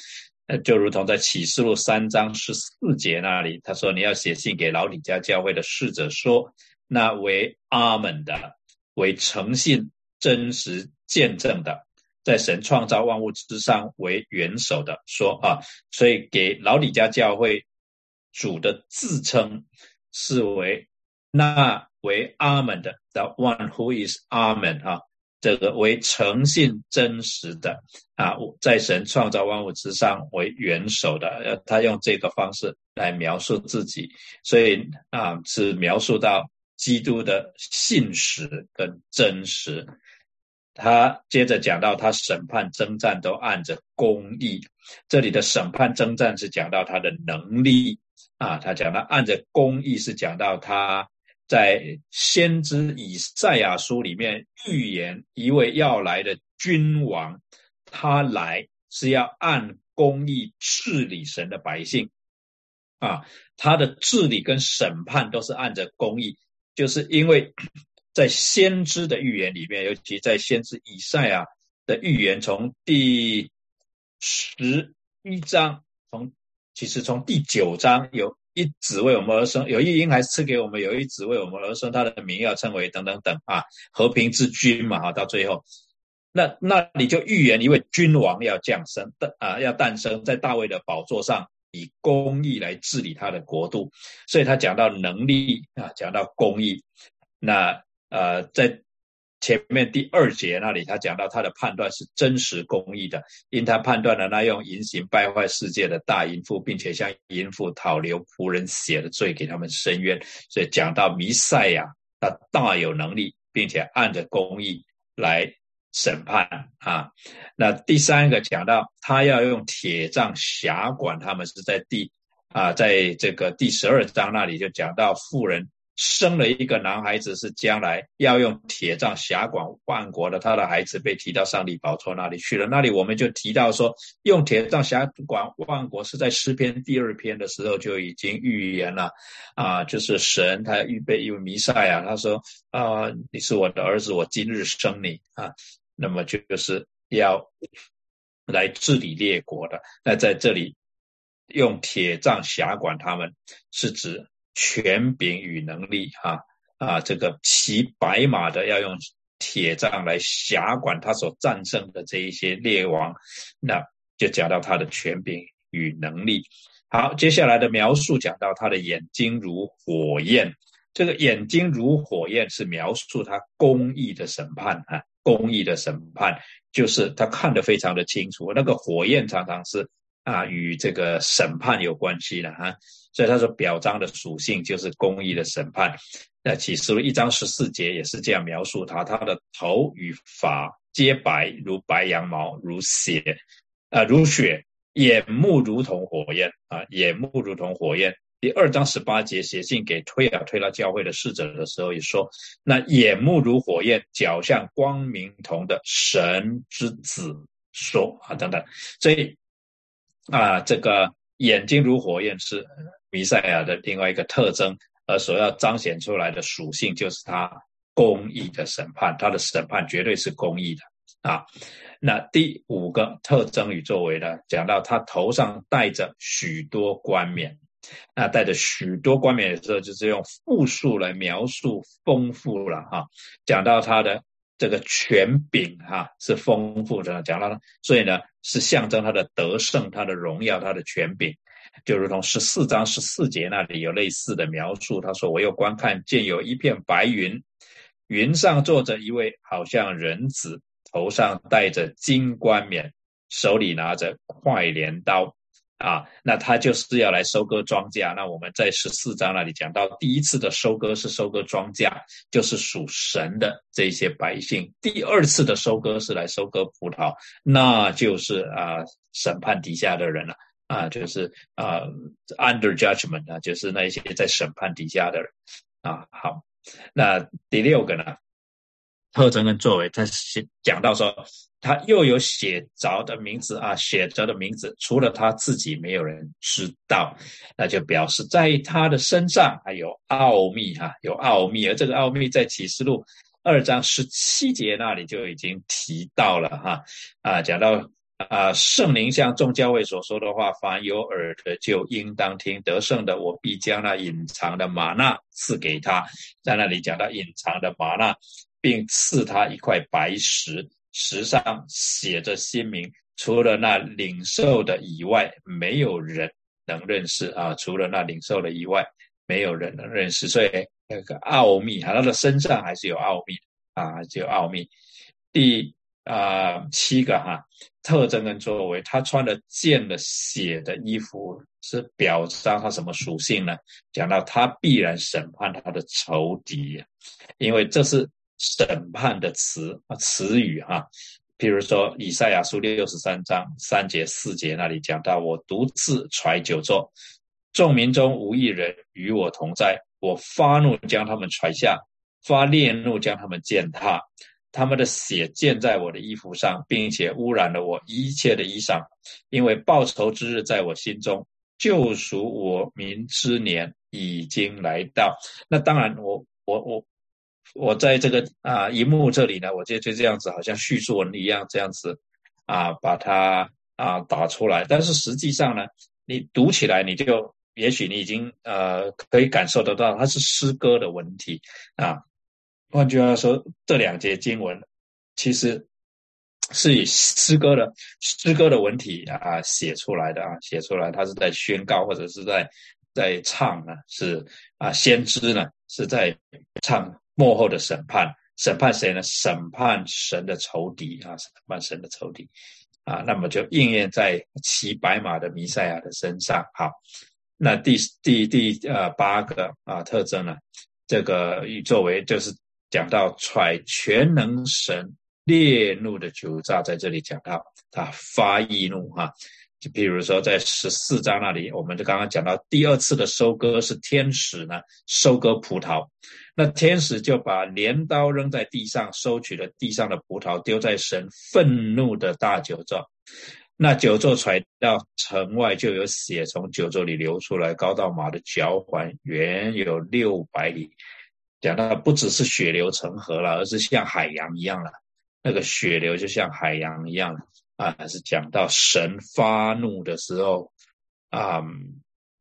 呃，就如同在启示录三章十四节那里，他说你要写信给老李家教会的侍者说，那为阿门的，为诚信、真实、见证的。在神创造万物之上为元首的说啊，所以给老李家教会主的自称是为那为阿门的，the one who is 阿门啊，这个为诚信真实的啊，在神创造万物之上为元首的，他用这个方式来描述自己，所以啊是描述到基督的信实跟真实。他接着讲到，他审判征战都按着公义。这里的审判征战是讲到他的能力啊。他讲到按着公义是讲到他在先知以赛亚书里面预言一位要来的君王，他来是要按公义治理神的百姓啊。他的治理跟审判都是按着公义，就是因为。在先知的预言里面，尤其在先知以赛亚的预言，从第十一章，从其实从第九章，有一子为我们而生，有一婴孩赐给我们，有一子为我们而生，他的名要称为等等等啊，和平之君嘛哈，到最后，那那你就预言一位君王要降生的啊，要诞生在大卫的宝座上，以公义来治理他的国度，所以他讲到能力啊，讲到公义，那。呃，在前面第二节那里，他讲到他的判断是真实公义的，因他判断了那用淫行败坏世界的大淫妇，并且向淫妇讨流仆人血的罪，给他们伸冤。所以讲到弥赛亚，他大有能力，并且按着公义来审判啊。那第三个讲到他要用铁杖辖管他们，是在第啊，在这个第十二章那里就讲到富人。生了一个男孩子，是将来要用铁杖辖管万国的。他的孩子被提到上帝宝座那里去了。那里我们就提到说，用铁杖辖管万国，是在诗篇第二篇的时候就已经预言了。啊，就是神他预备一位弥赛亚，他说啊，你是我的儿子，我今日生你啊。那么就是要来治理列国的。那在这里用铁杖辖管他们，是指。权柄与能力，哈啊，这个骑白马的要用铁杖来辖管他所战胜的这一些列王，那就讲到他的权柄与能力。好，接下来的描述讲到他的眼睛如火焰，这个眼睛如火焰是描述他公义的审判啊，公义的审判就是他看得非常的清楚。那个火焰常常是啊与这个审判有关系的哈，所以他说表彰的属性就是公义的审判。那启示录一章十四节也是这样描述他，他的头与发皆白如白羊毛，如血啊如血，眼目如同火焰啊，眼目如同火焰。第二章十八节写信给推啊推拉教会的使者的时候，也说：那眼目如火焰，脚像光明同的神之子说啊等等。所以啊，这个眼睛如火焰是弥赛亚的另外一个特征，而所要彰显出来的属性就是他公义的审判，他的审判绝对是公义的啊。那第五个特征与作为呢，讲到他头上戴着许多冠冕。那带着许多冠冕的时候，就是用复数来描述丰富了哈。讲到他的这个权柄哈是丰富的，讲到所以呢是象征他的得胜、他的荣耀、他的权柄，就如同十四章十四节那里有类似的描述。他说：“我又观看，见有一片白云，云上坐着一位好像人子，头上戴着金冠冕，手里拿着快镰刀。”啊，那他就是要来收割庄稼。那我们在十四章那里讲到，第一次的收割是收割庄稼，就是属神的这些百姓；第二次的收割是来收割葡萄，那就是啊审判底下的人了啊，就是啊 under judgment 啊，就是那些在审判底下的人啊。好，那第六个呢？特征跟作为，他写讲到说，他又有写着的名字啊，写着的名字，除了他自己，没有人知道，那就表示在他的身上还有奥秘哈，有奥秘，而这个奥秘在启示录二章十七节那里就已经提到了哈啊，讲到啊，圣灵像众教会所说的话，凡有耳的就应当听，得胜的我必将那隐藏的玛纳赐给他，在那里讲到隐藏的玛纳。并赐他一块白石，石上写着新名。除了那领受的以外，没有人能认识啊！除了那领受的以外，没有人能认识。所以那个奥秘啊，他的身上还是有奥秘啊，就奥秘。第啊七个哈特征跟作为，他穿的见了血的衣服，是表彰他什么属性呢？讲到他必然审判他的仇敌，因为这是。审判的词啊词语哈，譬如说以赛亚书六十三章三节四节那里讲到，我独自揣酒座，众民中无一人与我同在，我发怒将他们揣下，发烈怒将他们践踏，他们的血溅在我的衣服上，并且污染了我一切的衣裳，因为报仇之日在我心中，救赎我民之年已经来到。那当然，我我。我我在这个啊荧幕这里呢，我就就这样子，好像叙述文一样，这样子啊把它啊打出来。但是实际上呢，你读起来，你就也许你已经呃可以感受得到，它是诗歌的文体啊。换句话说，这两节经文其实是以诗歌的诗歌的文体啊写出来的啊，写出来，它是在宣告或者是在在唱呢，是啊先知呢是在唱。幕后的审判，审判谁呢？审判神的仇敌啊！审判神的仇敌啊！那么就应验在骑白马的弥赛亚的身上。好，那第第第呃八个啊特征呢？这个作为就是讲到揣全能神烈怒的酒炸，在这里讲到他发易怒哈。就比如说在十四章那里，我们就刚刚讲到第二次的收割是天使呢收割葡萄。那天使就把镰刀扔在地上，收取了地上的葡萄，丢在神愤怒的大酒座。那酒座传到城外，就有血从酒座里流出来，高到马的脚踝，远有六百里。讲到不只是血流成河了，而是像海洋一样了。那个血流就像海洋一样了啊，是讲到神发怒的时候啊。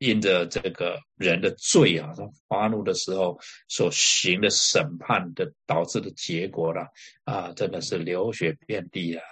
因着这个人的罪啊，他发怒的时候所行的审判的导致的结果了啊，真的是流血遍地啊。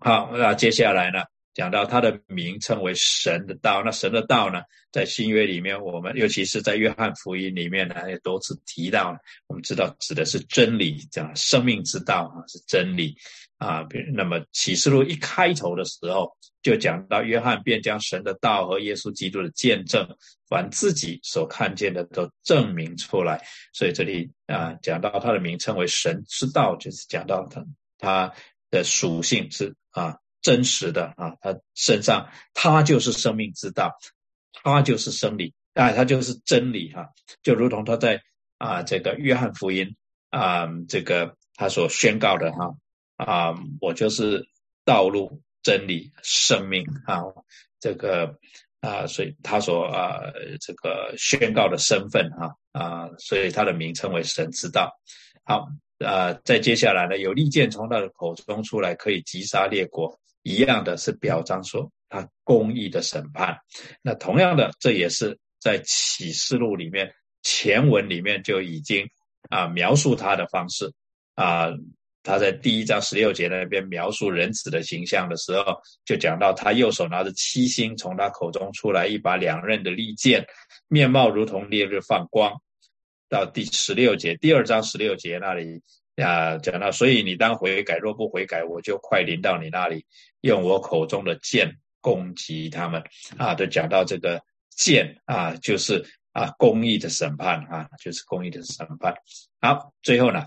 好，那接下来呢讲到他的名称为神的道。那神的道呢，在新约里面，我们尤其是在约翰福音里面呢，也多次提到。我们知道指的是真理，讲生命之道啊，是真理啊。那么启示录一开头的时候，就讲到约翰便将神的道和耶稣基督的见证，凡自己所看见的都证明出来。所以这里啊，讲到他的名称为神之道，就是讲到他他的属性是啊。真实的啊，他身上他就是生命之道，他就是生理啊，他就是真理哈，就如同他在啊这个约翰福音啊这个他所宣告的哈，啊我就是道路、真理、生命啊，这个啊，所以他所啊这个宣告的身份啊啊，所以他的名称为神之道。好啊，再接下来呢，有利剑从他的口中出来，可以击杀列国。一样的是表彰说他公义的审判，那同样的这也是在启示录里面前文里面就已经啊描述他的方式啊，他在第一章十六节那边描述人子的形象的时候，就讲到他右手拿着七星从他口中出来一把两刃的利剑，面貌如同烈日放光。到第十六节第二章十六节那里。啊，讲到，所以你当悔改，若不悔改，我就快临到你那里，用我口中的剑攻击他们。啊，都讲到这个剑啊，就是啊，公义的审判啊，就是公义的审判。好，最后呢，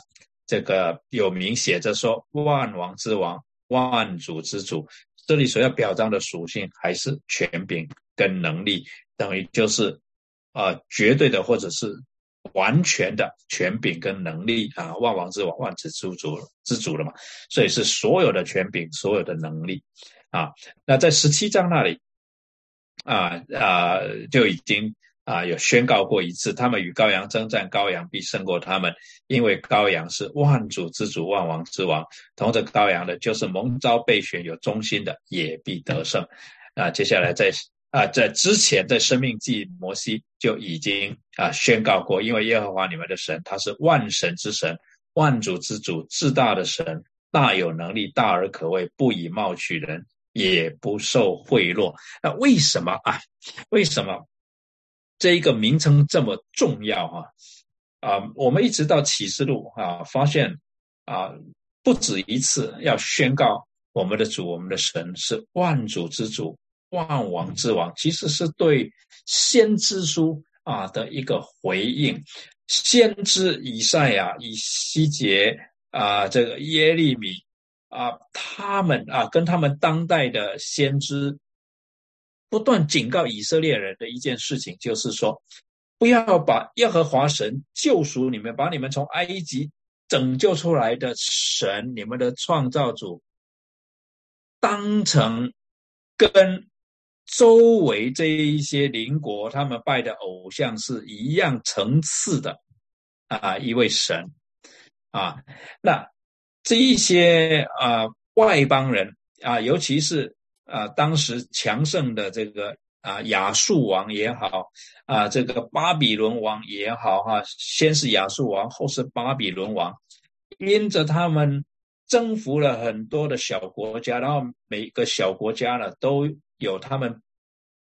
这个有明写着说，万王之王，万主之主，这里所要表彰的属性还是权柄跟能力，等于就是啊，绝对的或者是。完全的权柄跟能力啊，万王之王，万子之主之主了嘛，所以是所有的权柄，所有的能力啊。那在十七章那里啊啊，就已经啊有宣告过一次，他们与羔羊征战，羔羊必胜过他们，因为羔羊是万主之主，万王之王。同着羔羊的，就是蒙召备选有忠心的，也必得胜。啊，接下来在。啊，在之前，在生命记摩西就已经啊宣告过，因为耶和华你们的神，他是万神之神，万主之主，至大的神，大有能力，大而可畏，不以貌取人，也不受贿赂。那为什么啊？为什么这一个名称这么重要啊？啊，我们一直到启示录啊，发现啊，不止一次要宣告我们的主，我们的神是万主之主。万王之王其实是对先知书啊的一个回应，先知以赛亚、以西结啊，这个耶利米啊，他们啊跟他们当代的先知不断警告以色列人的一件事情，就是说，不要把耶和华神救赎你们，把你们从埃及拯救出来的神，你们的创造主，当成跟。周围这一些邻国，他们拜的偶像是一样层次的啊，一位神啊。那这一些啊外邦人啊，尤其是啊当时强盛的这个啊亚述王也好啊，这个巴比伦王也好哈，先是亚述王，后是巴比伦王，因着他们征服了很多的小国家，然后每个小国家呢都。有他们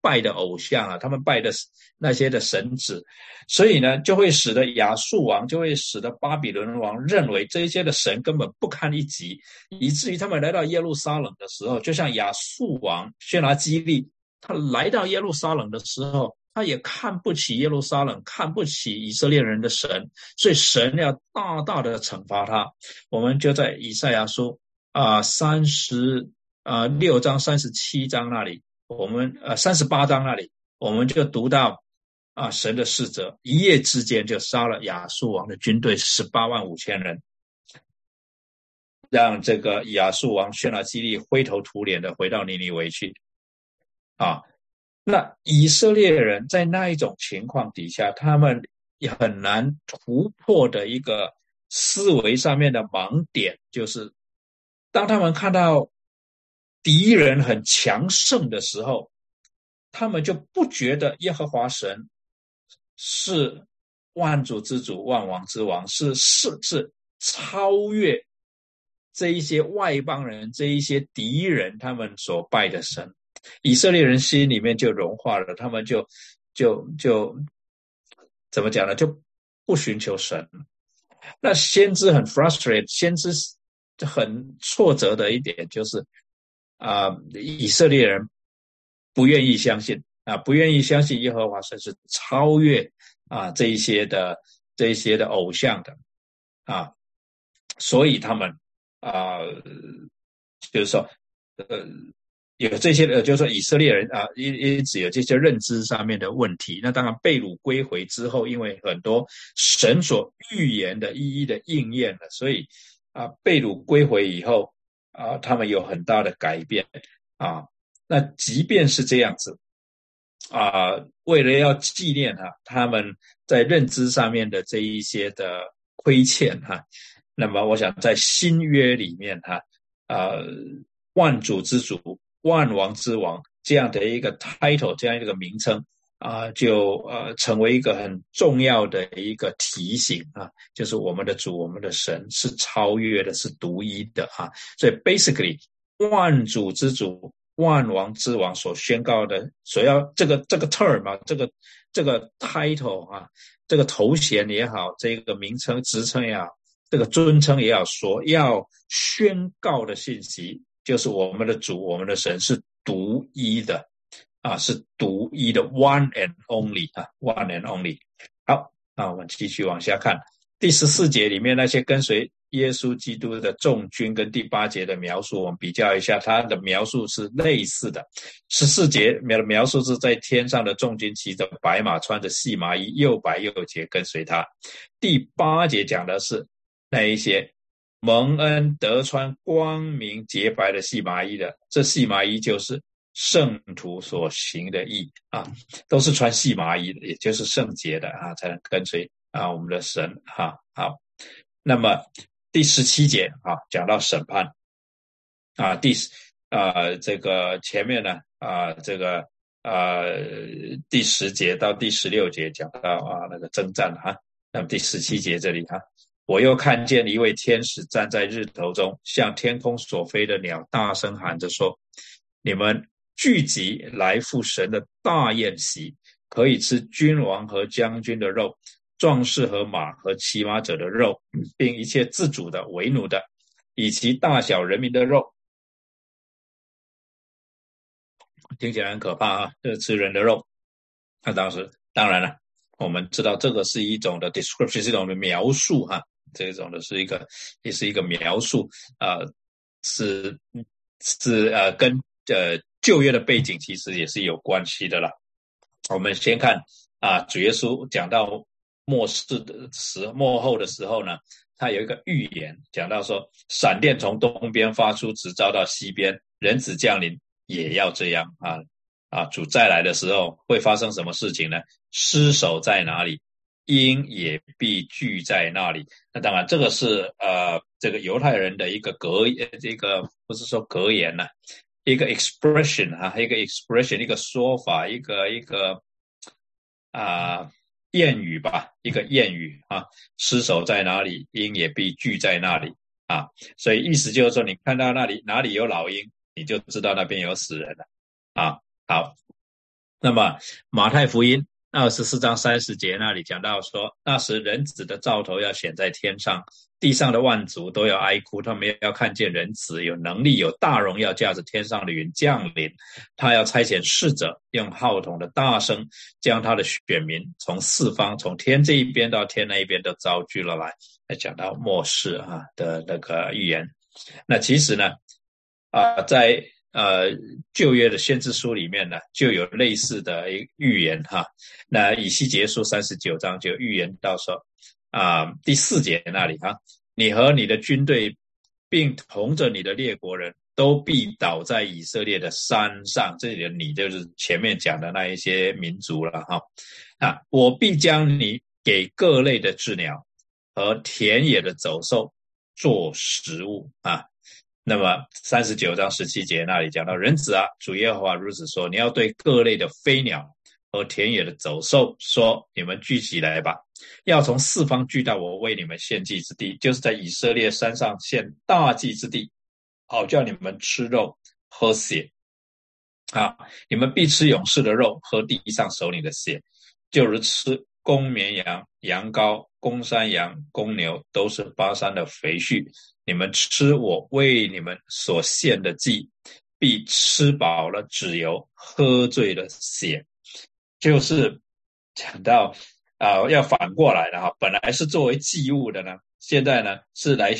拜的偶像啊，他们拜的那些的神子，所以呢，就会使得亚述王，就会使得巴比伦王认为这些的神根本不堪一击，以至于他们来到耶路撒冷的时候，就像亚述王薛拿基利，他来到耶路撒冷的时候，他也看不起耶路撒冷，看不起以色列人的神，所以神要大大的惩罚他。我们就在以赛亚书啊三十。啊，六章三十七章那里，我们呃三十八章那里，我们就读到啊，神的使者一夜之间就杀了亚述王的军队十八万五千人，让这个亚述王宣拿基利灰头土脸的回到尼尼微去。啊，那以色列人在那一种情况底下，他们也很难突破的一个思维上面的盲点，就是当他们看到。敌人很强盛的时候，他们就不觉得耶和华神是万主之主、万王之王，是是是超越这一些外邦人、这一些敌人他们所拜的神，以色列人心里面就融化了，他们就就就怎么讲呢？就不寻求神。那先知很 frustrated，先知很挫折的一点就是啊，以色列人不愿意相信啊，不愿意相信耶和华神是超越啊这一些的这一些的偶像的啊，所以他们啊，就是说呃。有这些呃，就是说以色列人啊，因因此有这些认知上面的问题。那当然被掳归回之后，因为很多神所预言的一一的应验了，所以啊，被掳归回以后啊，他们有很大的改变啊。那即便是这样子啊，为了要纪念哈他们在认知上面的这一些的亏欠哈，那么我想在新约里面哈啊，万主之主。万王之王这样的一个 title，这样一个名称啊，就呃成为一个很重要的一个提醒啊，就是我们的主，我们的神是超越的，是独一的啊。所以 basically，万主之主、万王之王所宣告的，所要这个这个 term 啊，这个这个 title 啊，这个头衔也好，这个名称、职称也好，这个尊称也好，所要宣告的信息。就是我们的主，我们的神是独一的，啊，是独一的，one and only 啊，one and only。好，那我们继续往下看第十四节里面那些跟随耶稣基督的众军，跟第八节的描述，我们比较一下，它的描述是类似的。十四节描描述是在天上的众军骑着白马，穿着细麻衣，又白又洁，跟随他。第八节讲的是那一些。蒙恩得穿光明洁白的细麻衣的，这细麻衣就是圣徒所行的义啊，都是穿细麻衣的，也就是圣洁的啊，才能跟随啊我们的神哈。好，那么第十七节啊，讲到审判啊，第十啊这个前面呢啊这个啊第十节到第十六节讲到啊那个征战哈，那么第十七节这里哈。我又看见一位天使站在日头中，向天空所飞的鸟大声喊着说：“你们聚集来赴神的大宴席，可以吃君王和将军的肉，壮士和马和骑马者的肉，并一切自主的、为奴的，以及大小人民的肉。”听起来很可怕啊！这吃人的肉。那当时当然了，我们知道这个是一种的 description，是一种的描述哈。这种的是一个，也是一个描述啊，是是呃，跟呃旧约的背景其实也是有关系的啦。我们先看啊，主耶稣讲到末世的时末后的时候呢，他有一个预言，讲到说，闪电从东边发出，直照到西边，人子降临也要这样啊啊，主再来的时候会发生什么事情呢？尸首在哪里？因也必聚在那里。那当然，这个是呃，这个犹太人的一个格，这个不是说格言呢，一个 expression 啊，一个 expression，一个说法，一个一个啊谚语吧，一个谚语啊。尸首在哪里，鹰也必聚在那里啊。所以意思就是说，你看到那里哪里有老鹰，你就知道那边有死人了啊。好，那么马太福音。二十四章三十节那里讲到说，那时人子的兆头要显在天上，地上的万族都要哀哭，他们要看见人子有能力、有大荣耀，驾着天上的云降临。他要差遣使者，用号筒的大声，将他的选民从四方，从天这一边到天那一边都招聚了来。来讲到末世啊的那个预言。那其实呢，啊，在。呃，旧约的先知书里面呢，就有类似的预言哈。那以西结书三十九章就预言到说，啊，第四节那里哈，你和你的军队，并同着你的列国人都必倒在以色列的山上。这里的你就是前面讲的那一些民族了哈。啊，我必将你给各类的鸷鸟和田野的走兽做食物啊。那么三十九章十七节那里讲到人子啊，主耶和华如此说：你要对各类的飞鸟和田野的走兽说：你们聚起来吧，要从四方聚到我为你们献祭之地，就是在以色列山上献大祭之地，好叫你们吃肉喝血。啊，你们必吃勇士的肉，喝地上首领的血，就是吃公绵羊、羊羔、公山羊、公牛，都是巴山的肥畜。你们吃我为你们所献的祭，必吃饱了脂油，喝醉了血。就是讲到啊，要反过来的哈，本来是作为祭物的呢，现在呢是来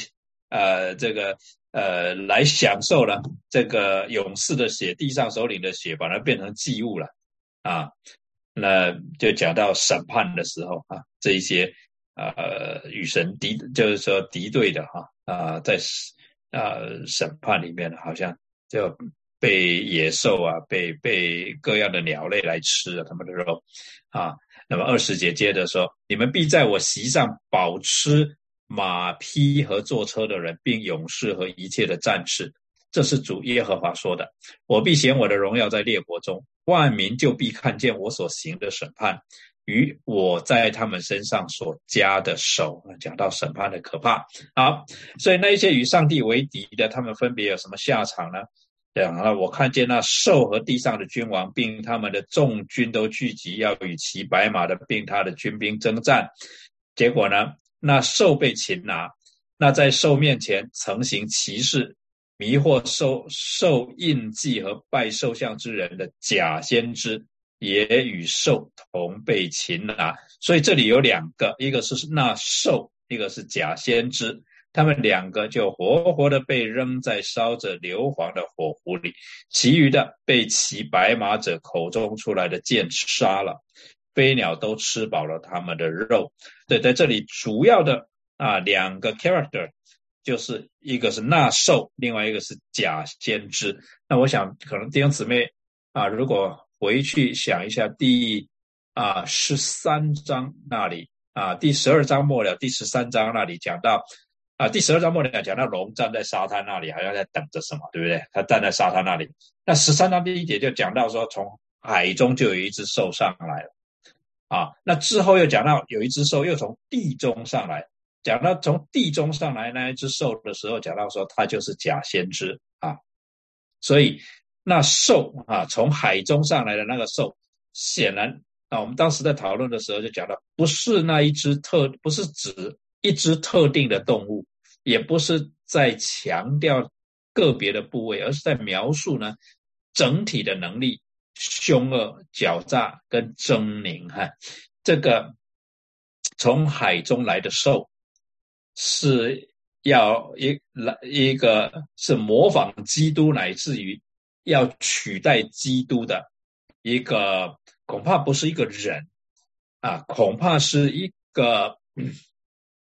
呃这个。呃，来享受了这个勇士的血，地上首领的血，把它变成祭物了啊。那就讲到审判的时候啊，这一些呃与神敌，就是说敌对的哈啊，在啊审判里面好像就被野兽啊，被被各样的鸟类来吃了他们的肉啊。那么二十节接着说，你们必在我席上饱吃。马匹和坐车的人，并勇士和一切的战士，这是主耶和华说的。我必显我的荣耀在列国中，万民就必看见我所行的审判，与我在他们身上所加的手。讲到审判的可怕。好，所以那一些与上帝为敌的，他们分别有什么下场呢？讲了，我看见那兽和地上的君王，并他们的众军都聚集，要与骑白马的，并他的军兵征战。结果呢？那兽被擒拿，那在兽面前曾行歧视、迷惑兽兽印记和拜兽像之人的假先知，也与兽同被擒拿。所以这里有两个，一个是那兽，一个是假先知，他们两个就活活的被扔在烧着硫磺的火湖里，其余的被骑白马者口中出来的剑杀了。飞鸟都吃饱了他们的肉，对，在这里主要的啊两个 character，就是一个是纳兽，另外一个是假先知。那我想可能弟兄姊妹啊，如果回去想一下第啊十三章那里啊，第十二章末了，第十三章那里讲到啊，第十二章末了讲到龙站在沙滩那里，好像在等着什么，对不对？他站在沙滩那里。那十三章第一节就讲到说，从海中就有一只兽上来了。啊，那之后又讲到有一只兽又从地中上来，讲到从地中上来那一只兽的时候，讲到说它就是假先知啊，所以那兽啊从海中上来的那个兽，显然啊我们当时在讨论的时候就讲到，不是那一只特，不是指一只特定的动物，也不是在强调个别的部位，而是在描述呢整体的能力。凶恶、狡诈跟狰狞，哈，这个从海中来的兽是要一来一个是模仿基督，乃至于要取代基督的一个，恐怕不是一个人啊，恐怕是一个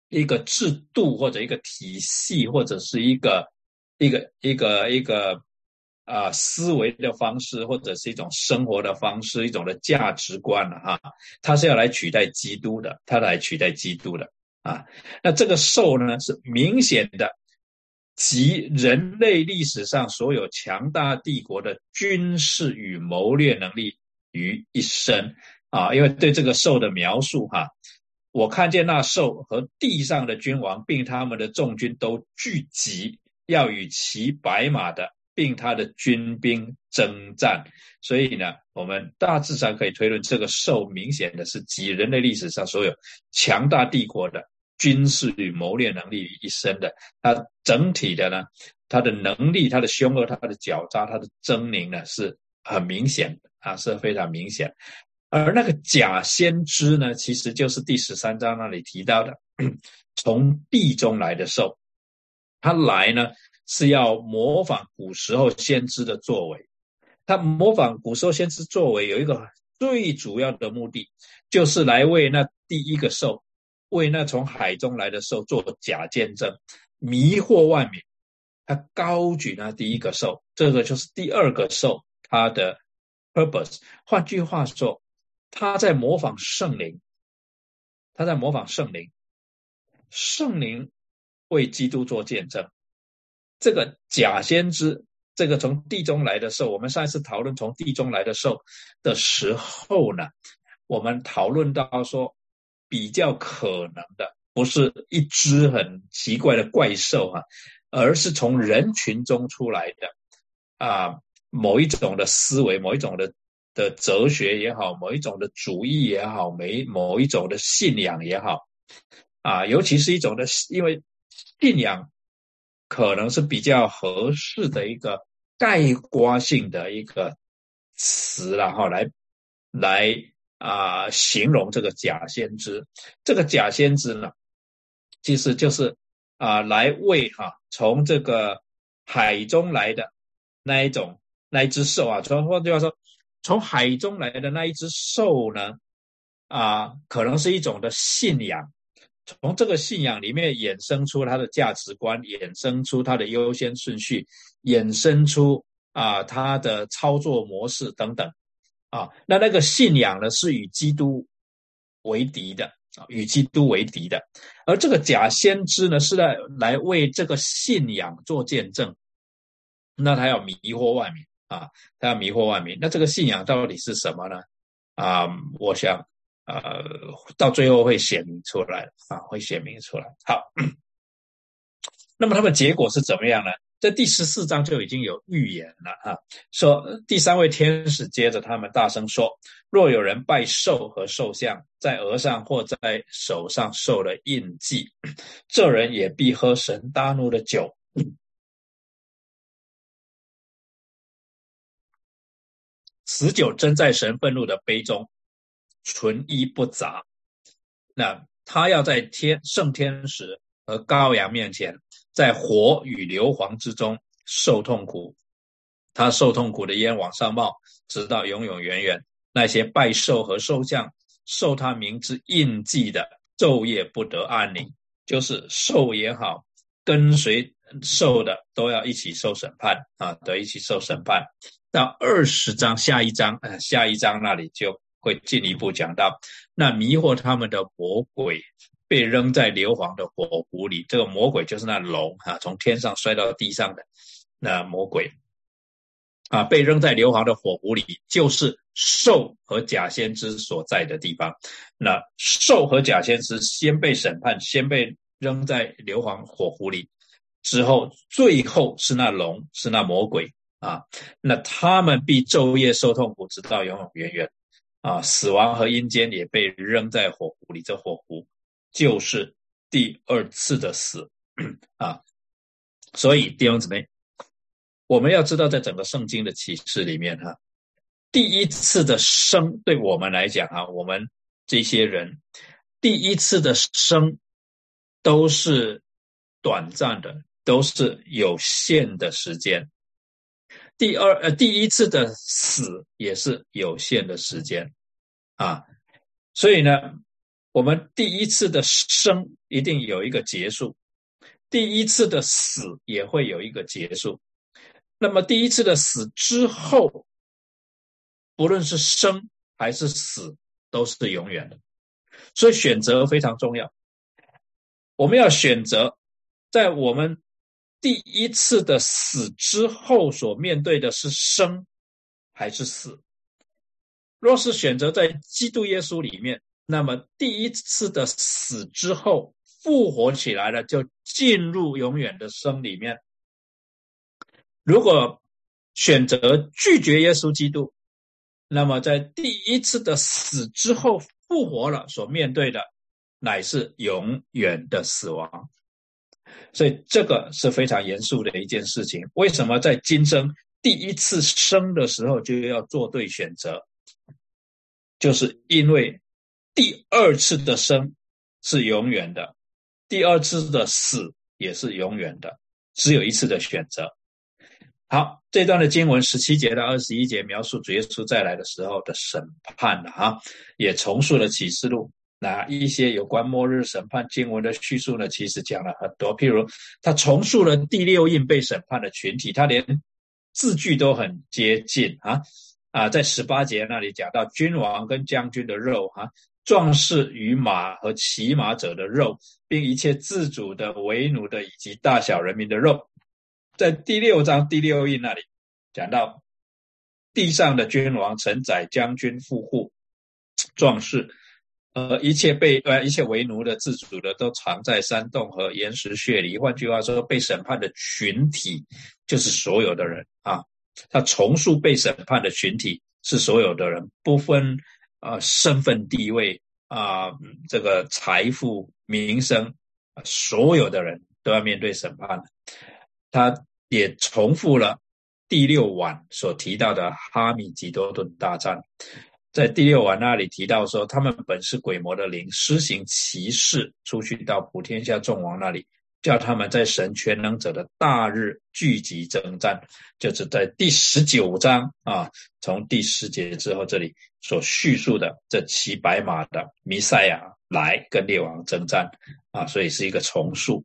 一个制度或者一个体系，或者是一个一个一个一个。啊，思维的方式或者是一种生活的方式，一种的价值观了哈，它是要来取代基督的，它来取代基督的啊。那这个兽呢，是明显的集人类历史上所有强大帝国的军事与谋略能力于一身啊。因为对这个兽的描述哈，我看见那兽和地上的君王，并他们的众军都聚集，要与骑白马的。并他的军兵征战，所以呢，我们大致上可以推论，这个兽明显的是集人类历史上所有强大帝国的军事与谋略能力于一身的。他整体的呢，他的能力、他的凶恶、他的狡诈、他的狰狞呢，是很明显的啊，是非常明显。而那个假先知呢，其实就是第十三章那里提到的，从地中来的兽，他来呢。是要模仿古时候先知的作为，他模仿古时候先知作为有一个最主要的目的，就是来为那第一个兽，为那从海中来的兽做假见证，迷惑万民。他高举那第一个兽，这个就是第二个兽，他的 purpose。换句话说，他在模仿圣灵，他在模仿圣灵，圣灵为基督做见证。这个假先知，这个从地中来的兽，我们上一次讨论从地中来的兽的时候呢，我们讨论到说，比较可能的，不是一只很奇怪的怪兽啊，而是从人群中出来的啊，某一种的思维，某一种的的哲学也好，某一种的主义也好，每某一种的信仰也好，啊，尤其是一种的，因为信仰可能是比较合适的一个概括性的一个词，然后来来。啊，形容这个假先知，这个假先知呢，其实就是啊，来为哈从这个海中来的那一种那一只兽啊，从换句话说，从海中来的那一只兽呢，啊，可能是一种的信仰，从这个信仰里面衍生出它的价值观，衍生出它的优先顺序，衍生出啊它的操作模式等等。啊，那那个信仰呢，是与基督为敌的啊，与基督为敌的。而这个假先知呢，是来来为这个信仰做见证。那他要迷惑万民啊，他要迷惑万民。那这个信仰到底是什么呢？啊，我想呃，到最后会显明出来啊，会显明出来。好，那么他们结果是怎么样呢？在第十四章就已经有预言了啊，说第三位天使接着他们大声说：“若有人拜兽和兽像，在额上或在手上受了印记，这人也必喝神大怒的酒，此酒真在神愤怒的杯中，纯一不杂。那他要在天圣天使和羔羊面前。”在火与硫磺之中受痛苦，他受痛苦的烟往上冒，直到永永远远。那些拜兽和兽像受他名之印记的，昼夜不得安宁。就是兽也好，跟随兽的都要一起受审判啊，都一起受审判。到二十章下一章，呃，下一章那里就会进一步讲到那迷惑他们的魔鬼。被扔在硫磺的火湖里，这个魔鬼就是那龙啊，从天上摔到地上的那魔鬼啊，被扔在硫磺的火湖里，就是兽和假先知所在的地方。那兽和假先知先被审判，先被扔在硫磺火湖里，之后最后是那龙，是那魔鬼啊，那他们必昼夜受痛苦，直到永永远远啊，死亡和阴间也被扔在火湖里，这火湖。就是第二次的死啊，所以弟兄姊妹，我们要知道，在整个圣经的启示里面哈，第一次的生对我们来讲啊，我们这些人第一次的生都是短暂的，都是有限的时间。第二呃，第一次的死也是有限的时间啊，所以呢。我们第一次的生一定有一个结束，第一次的死也会有一个结束。那么第一次的死之后，不论是生还是死，都是永远的。所以选择非常重要。我们要选择在我们第一次的死之后所面对的是生还是死。若是选择在基督耶稣里面。那么第一次的死之后复活起来了，就进入永远的生里面。如果选择拒绝耶稣基督，那么在第一次的死之后复活了，所面对的乃是永远的死亡。所以这个是非常严肃的一件事情。为什么在今生第一次生的时候就要做对选择？就是因为。第二次的生是永远的，第二次的死也是永远的，只有一次的选择。好，这段的经文十七节到二十一节描述主耶稣再来的时候的审判了哈，也重述了启示录那一些有关末日审判经文的叙述呢，其实讲了很多。譬如他重述了第六印被审判的群体，他连字句都很接近啊啊，在十八节那里讲到君王跟将军的肉哈。壮士与马和骑马者的肉，并一切自主的、为奴的以及大小人民的肉，在第六章第六印那里讲到地上的君王、承载将军、富户、壮士呃，一切被呃一切为奴的、自主的，都藏在山洞和岩石穴里。换句话说，被审判的群体就是所有的人啊。他重塑被审判的群体是所有的人，不分啊身份地位啊这个财富名声，所有的人都要面对审判。他也重复了第六晚所提到的哈米吉多顿大战。在第六晚那里提到说，他们本是鬼魔的灵，施行歧视，出去到普天下众王那里，叫他们在神全能者的大日聚集征战。就是在第十九章啊，从第十节之后，这里所叙述的这骑白马的弥赛亚来跟列王征战啊，所以是一个重塑。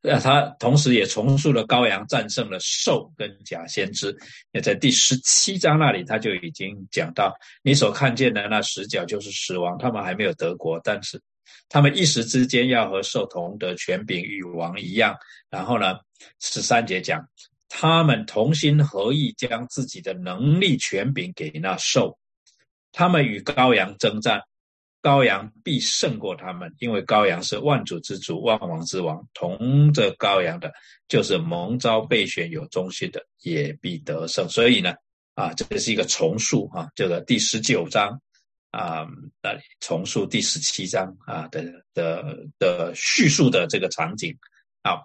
那他同时也重塑了羔羊战胜了兽跟假先知，也在第十七章那里他就已经讲到，你所看见的那十角就是死亡，他们还没有得国，但是他们一时之间要和兽同得权柄与王一样。然后呢，十三节讲，他们同心合意将自己的能力权柄给那兽，他们与羔羊征战。羔羊必胜过他们，因为羔羊是万主之主、万王之王。同着羔羊的，就是蒙召备选有忠心的，也必得胜。所以呢，啊，这是一个重述啊，这个第十九章啊那里重述第十七章啊的的的叙述的这个场景。啊，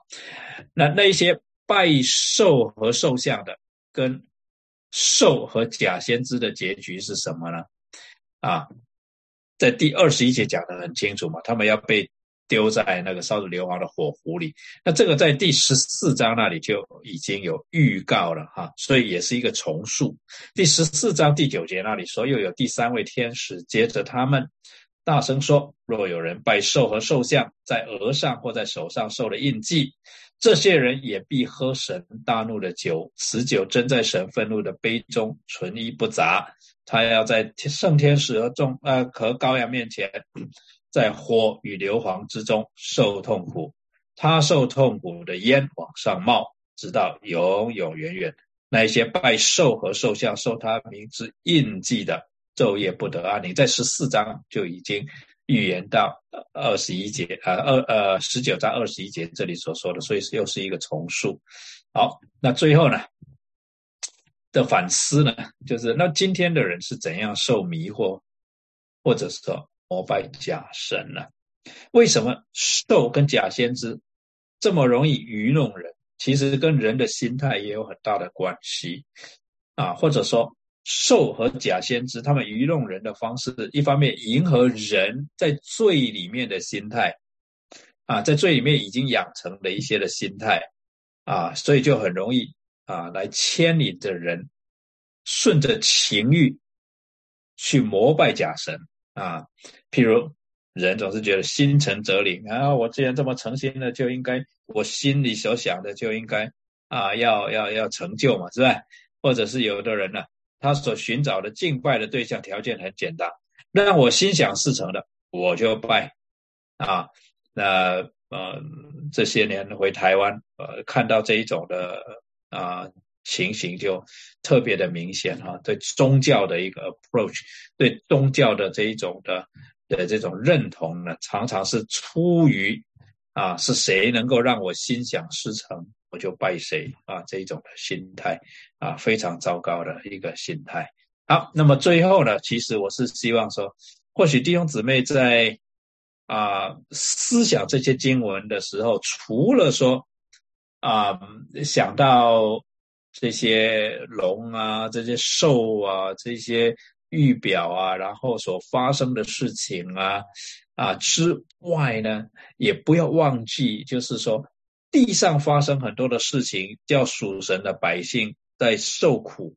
那那一些拜兽和兽像的，跟兽和假先知的结局是什么呢？啊？在第二十一节讲的很清楚嘛，他们要被丢在那个烧着硫磺的火湖里。那这个在第十四章那里就已经有预告了哈，所以也是一个重述。第十四章第九节那里说，又有第三位天使接着他们大声说：若有人拜兽和兽像，在额上或在手上受了印记，这些人也必喝神大怒的酒，此酒真在神愤怒的杯中，纯一不杂。他要在圣天使和众呃和羔羊面前，在火与硫磺之中受痛苦，他受痛苦的烟往上冒，直到永永远远。那些拜兽和兽像受他名字印记的，昼夜不得安宁。在十四章就已经预言到二十一节啊二呃十九章二十一节这里所说的，所以又是一个重述。好，那最后呢？的反思呢，就是那今天的人是怎样受迷惑，或者说膜拜假神呢？为什么兽跟假先知这么容易愚弄人？其实跟人的心态也有很大的关系啊。或者说，兽和假先知他们愚弄人的方式，一方面迎合人在罪里面的心态啊，在罪里面已经养成了一些的心态啊，所以就很容易。啊，来牵引着人，顺着情欲去膜拜假神啊。譬如人总是觉得心诚则灵啊，我既然这么诚心的，就应该我心里所想的就应该啊，要要要成就嘛，是吧？或者是有的人呢，他所寻找的敬拜的对象条件很简单，让我心想事成的，我就拜啊。那呃，这些年回台湾，呃，看到这一种的。啊，情形就特别的明显哈。对宗教的一个 approach，对宗教的这一种的的这种认同呢，常常是出于啊，是谁能够让我心想事成，我就拜谁啊，这一种的心态啊，非常糟糕的一个心态。好，那么最后呢，其实我是希望说，或许弟兄姊妹在啊思想这些经文的时候，除了说。啊，想到这些龙啊，这些兽啊，这些玉表啊，然后所发生的事情啊，啊之外呢，也不要忘记，就是说地上发生很多的事情，叫属神的百姓在受苦，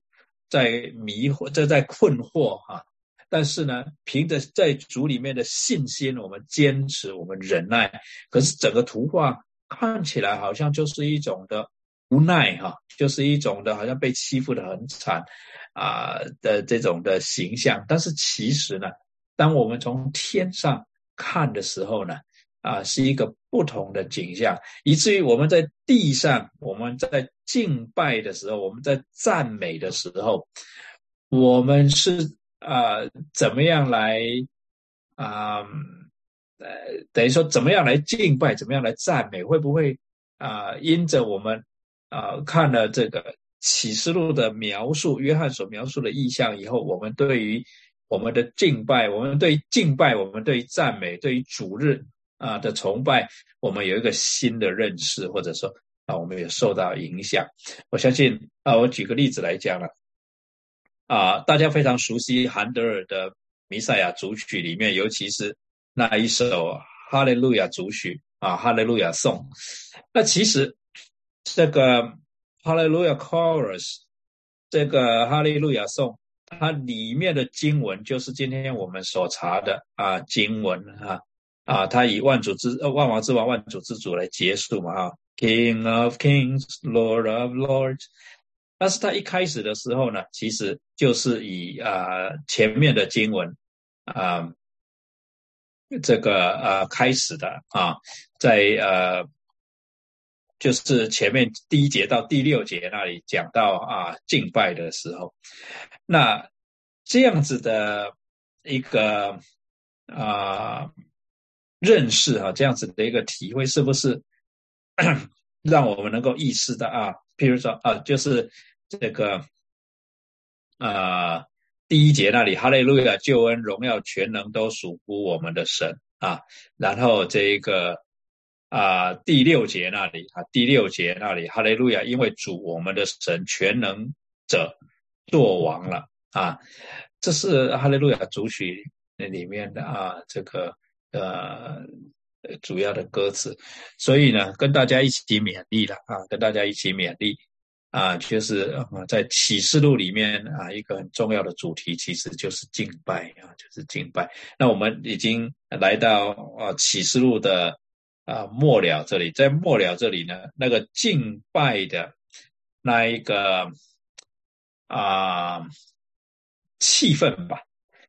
在迷惑，在在困惑哈。但是呢，凭着在主里面的信心，我们坚持，我们忍耐。可是整个图画。看起来好像就是一种的无奈哈，就是一种的好像被欺负的很惨啊的这种的形象。但是其实呢，当我们从天上看的时候呢，啊，是一个不同的景象，以至于我们在地上，我们在敬拜的时候，我们在赞美的时候，我们是啊怎么样来啊，呃，等于说怎么样来敬拜，怎么样来赞美，会不会啊？因着我们啊看了这个启示录的描述，约翰所描述的意象以后，我们对于我们的敬拜，我们对敬拜，我们对赞美，对于主日啊的崇拜，我们有一个新的认识，或者说啊，我们也受到影响。我相信啊，我举个例子来讲了。啊，大家非常熟悉韩德尔的《弥赛亚主曲》里面，尤其是那一首《哈利路亚主曲》啊，《哈利路亚颂》。那其实这个《哈利路亚 Chorus》这个《哈利路亚颂》，它里面的经文就是今天我们所查的啊经文啊啊，它以万主之万王之王、万主之主来结束嘛啊，King of Kings, Lord of Lords。但是它一开始的时候呢，其实就是以啊前面的经文啊这个呃开始的啊，在呃就是前面第一节到第六节那里讲到啊敬拜的时候，那这样子的一个啊认识啊这样子的一个体会，是不是 让我们能够意识到啊？譬如说啊，就是。这个啊，第一节那里，哈利路亚，救恩、荣耀、全能都属乎我们的神啊。然后这一个啊，第六节那里啊，第六节那里，哈利路亚，因为主我们的神全能者做王了啊。这是哈利路亚主曲那里面的啊，这个呃主要的歌词。所以呢，跟大家一起勉励了啊，跟大家一起勉励。啊，就是，在启示录里面啊，一个很重要的主题其实就是敬拜啊，就是敬拜。那我们已经来到啊启示录的啊末了这里，在末了这里呢，那个敬拜的那一个啊气氛吧，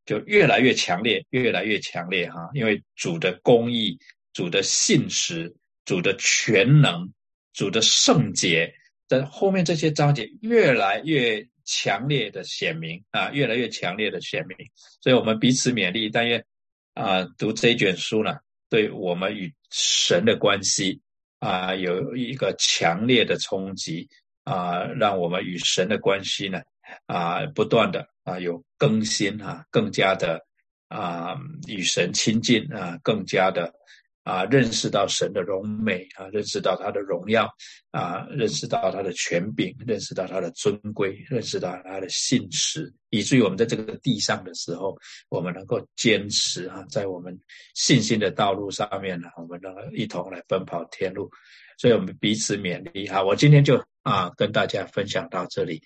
就越来越强烈，越来越强烈哈。因为主的公义、主的信实、主的全能、主的圣洁。在后面这些章节越来越强烈的显明啊，越来越强烈的显明，所以我们彼此勉励。但愿啊，读这一卷书呢，对我们与神的关系啊，有一个强烈的冲击啊，让我们与神的关系呢啊，不断的啊有更新啊，更加的啊与神亲近啊，更加的。啊，认识到神的荣美啊，认识到他的荣耀啊，认识到他的权柄，认识到他的尊贵，认识到他的信实，以至于我们在这个地上的时候，我们能够坚持啊，在我们信心的道路上面呢，我们能够一同来奔跑天路，所以我们彼此勉励哈。我今天就啊跟大家分享到这里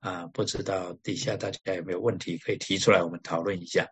啊，不知道底下大家有没有问题可以提出来，我们讨论一下。